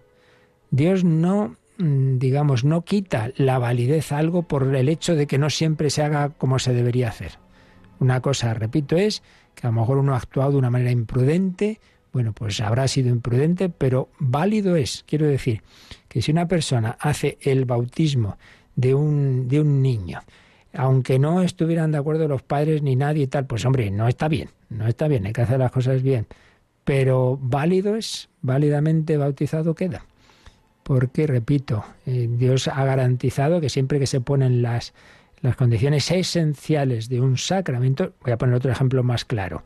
Dios no, mm, digamos, no quita la validez a algo por el hecho de que no siempre se haga como se debería hacer. Una cosa, repito, es que a lo mejor uno ha actuado de una manera imprudente, bueno, pues habrá sido imprudente, pero válido es. Quiero decir que si una persona hace el bautismo de un, de un niño, aunque no estuvieran de acuerdo los padres ni nadie y tal, pues hombre, no está bien, no está bien, hay que hacer las cosas bien. Pero válido es, válidamente bautizado queda. Porque, repito, eh, Dios ha garantizado que siempre que se ponen las las condiciones esenciales de un sacramento, voy a poner otro ejemplo más claro,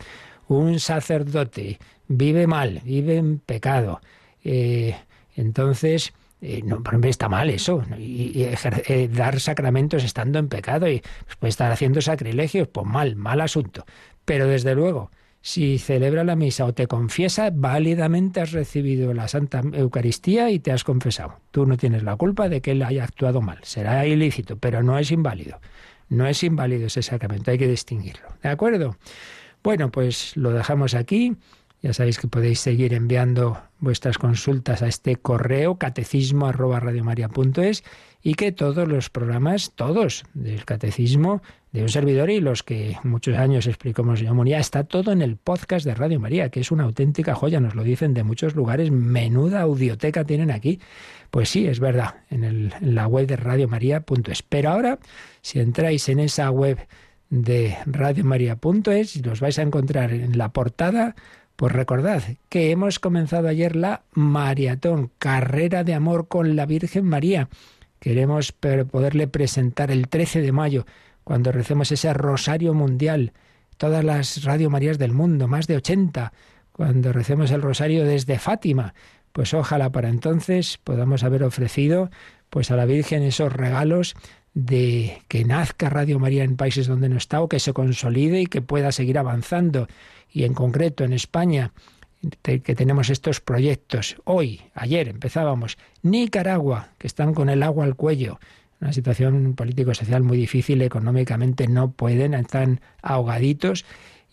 un sacerdote vive mal, vive en pecado, eh, entonces Eh, no, por ejemplo, está mal eso. Y, eh, dar sacramentos estando en pecado y pues, estar haciendo sacrilegios, pues mal, mal asunto. Pero desde luego, si celebra la misa o te confiesa, válidamente has recibido la Santa Eucaristía y te has confesado. Tú no tienes la culpa de que él haya actuado mal. Será ilícito, pero no es inválido. No es inválido ese sacramento, hay que distinguirlo. ¿De acuerdo? Bueno, pues lo dejamos aquí. Ya sabéis que podéis seguir enviando vuestras consultas a este correo catecismo y que todos los programas, todos del catecismo de un servidor y los que muchos años explicamos yo Monía, está todo en el podcast de Radio María, que es una auténtica joya, nos lo dicen de muchos lugares, menuda audioteca tienen aquí. Pues sí, es verdad, en, el, en la web de radiomaria.es. Pero ahora, si entráis en esa web de radiomaria.es y los vais a encontrar en la portada, pues recordad que hemos comenzado ayer la maratón, carrera de amor con la Virgen María. Queremos poderle presentar el 13 de mayo, cuando recemos ese rosario mundial, todas las Radio Marías del mundo, más de 80, cuando recemos el rosario desde Fátima. Pues ojalá para entonces podamos haber ofrecido pues a la Virgen esos regalos de que nazca Radio María en países donde no está o que se consolide y que pueda seguir avanzando y en concreto en España, que tenemos estos proyectos. Hoy, ayer empezábamos, Nicaragua, que están con el agua al cuello, una situación político-social muy difícil, económicamente no pueden, están ahogaditos.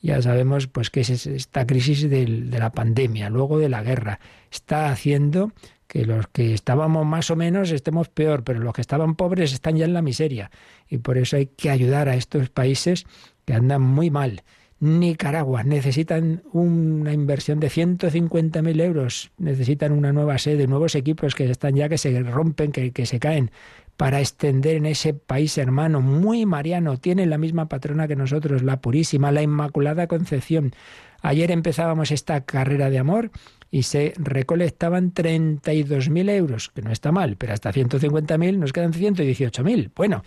Ya sabemos pues que es esta crisis de la pandemia, luego de la guerra, está haciendo que los que estábamos más o menos estemos peor, pero los que estaban pobres están ya en la miseria. Y por eso hay que ayudar a estos países que andan muy mal. Nicaragua. Necesitan una inversión de 150.000 euros, necesitan una nueva sede, nuevos equipos que están ya que se rompen, que, se caen, para extender en ese país hermano, muy mariano. Tienen la misma patrona que nosotros, la Purísima, la Inmaculada Concepción. Ayer empezábamos esta carrera de amor y se recolectaban 32.000 euros, que no está mal, pero hasta 150.000 nos quedan 118.000. Bueno,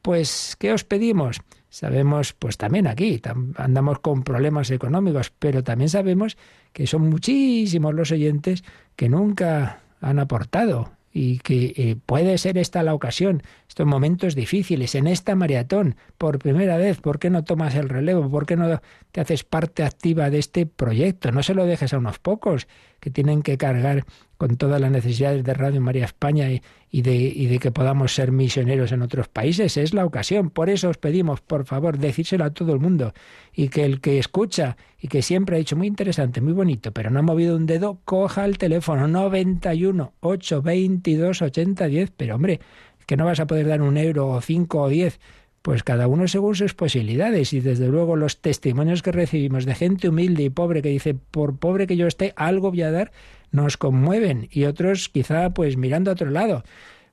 pues, ¿qué os pedimos? Sabemos, pues también aquí, andamos con problemas económicos, pero también sabemos que son muchísimos los oyentes que nunca han aportado y que eh, puede ser esta la ocasión, estos momentos difíciles, en esta maratón, por primera vez, ¿por qué no tomas el relevo? ¿Por qué no te haces parte activa de este proyecto? No se lo dejes a unos pocos que tienen que cargar con todas las necesidades de Radio María España y, de, y de que podamos ser misioneros en otros países. Es la ocasión. Por eso os pedimos, por favor, decírselo a todo el mundo. Y que el que escucha y que siempre ha dicho muy interesante, muy bonito, pero no ha movido un dedo, coja el teléfono 91 822 8010. Pero hombre, que no vas a poder dar un euro o cinco o diez pues cada uno según sus posibilidades y desde luego los testimonios que recibimos de gente humilde y pobre que dice, por pobre que yo esté, algo voy a dar, nos conmueven y otros quizá pues mirando a otro lado.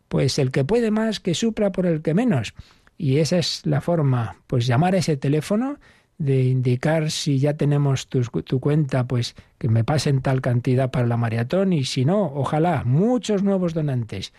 Pues el que puede más, que supra por el que menos. Y esa es la forma, pues llamar a ese teléfono de indicar si ya tenemos tu, tu, cuenta, pues que me pasen tal cantidad para la maratón y si no, ojalá muchos nuevos donantes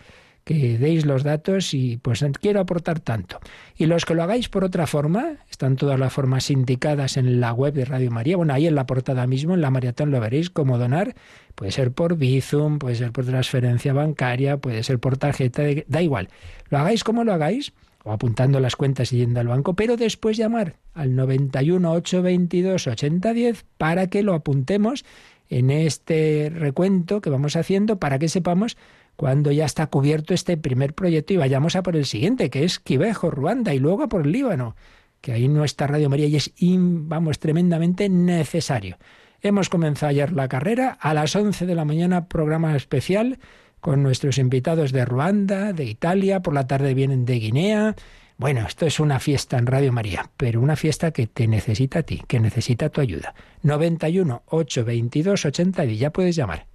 que deis los datos y pues quiero aportar tanto. Y los que lo hagáis por otra forma, están todas las formas indicadas en la web de Radio María, bueno, ahí en la portada mismo, en la maratón lo veréis, cómo donar, puede ser por Bizum, puede ser por transferencia bancaria, puede ser por tarjeta, da igual. Lo hagáis como lo hagáis, o apuntando las cuentas y yendo al banco, pero después llamar al 91 822 8010 para que lo apuntemos en este recuento que vamos haciendo para que sepamos cuando ya está cubierto este primer proyecto y vayamos a por el siguiente, que es Quivejo, Ruanda, y luego a por el Líbano, que ahí no está Radio María y es, vamos, tremendamente necesario. Hemos comenzado ayer la carrera, a las 11 de la mañana programa especial con nuestros invitados de Ruanda, de Italia, por la tarde vienen de Guinea. Bueno, esto es una fiesta en Radio María, pero una fiesta que te necesita a ti, que necesita tu ayuda. 91 822 80 y ya puedes llamar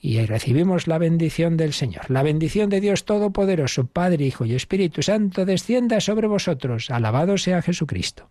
y recibimos la bendición del Señor. La bendición de Dios Todopoderoso, Padre, Hijo y Espíritu Santo, descienda sobre vosotros. Alabado sea Jesucristo.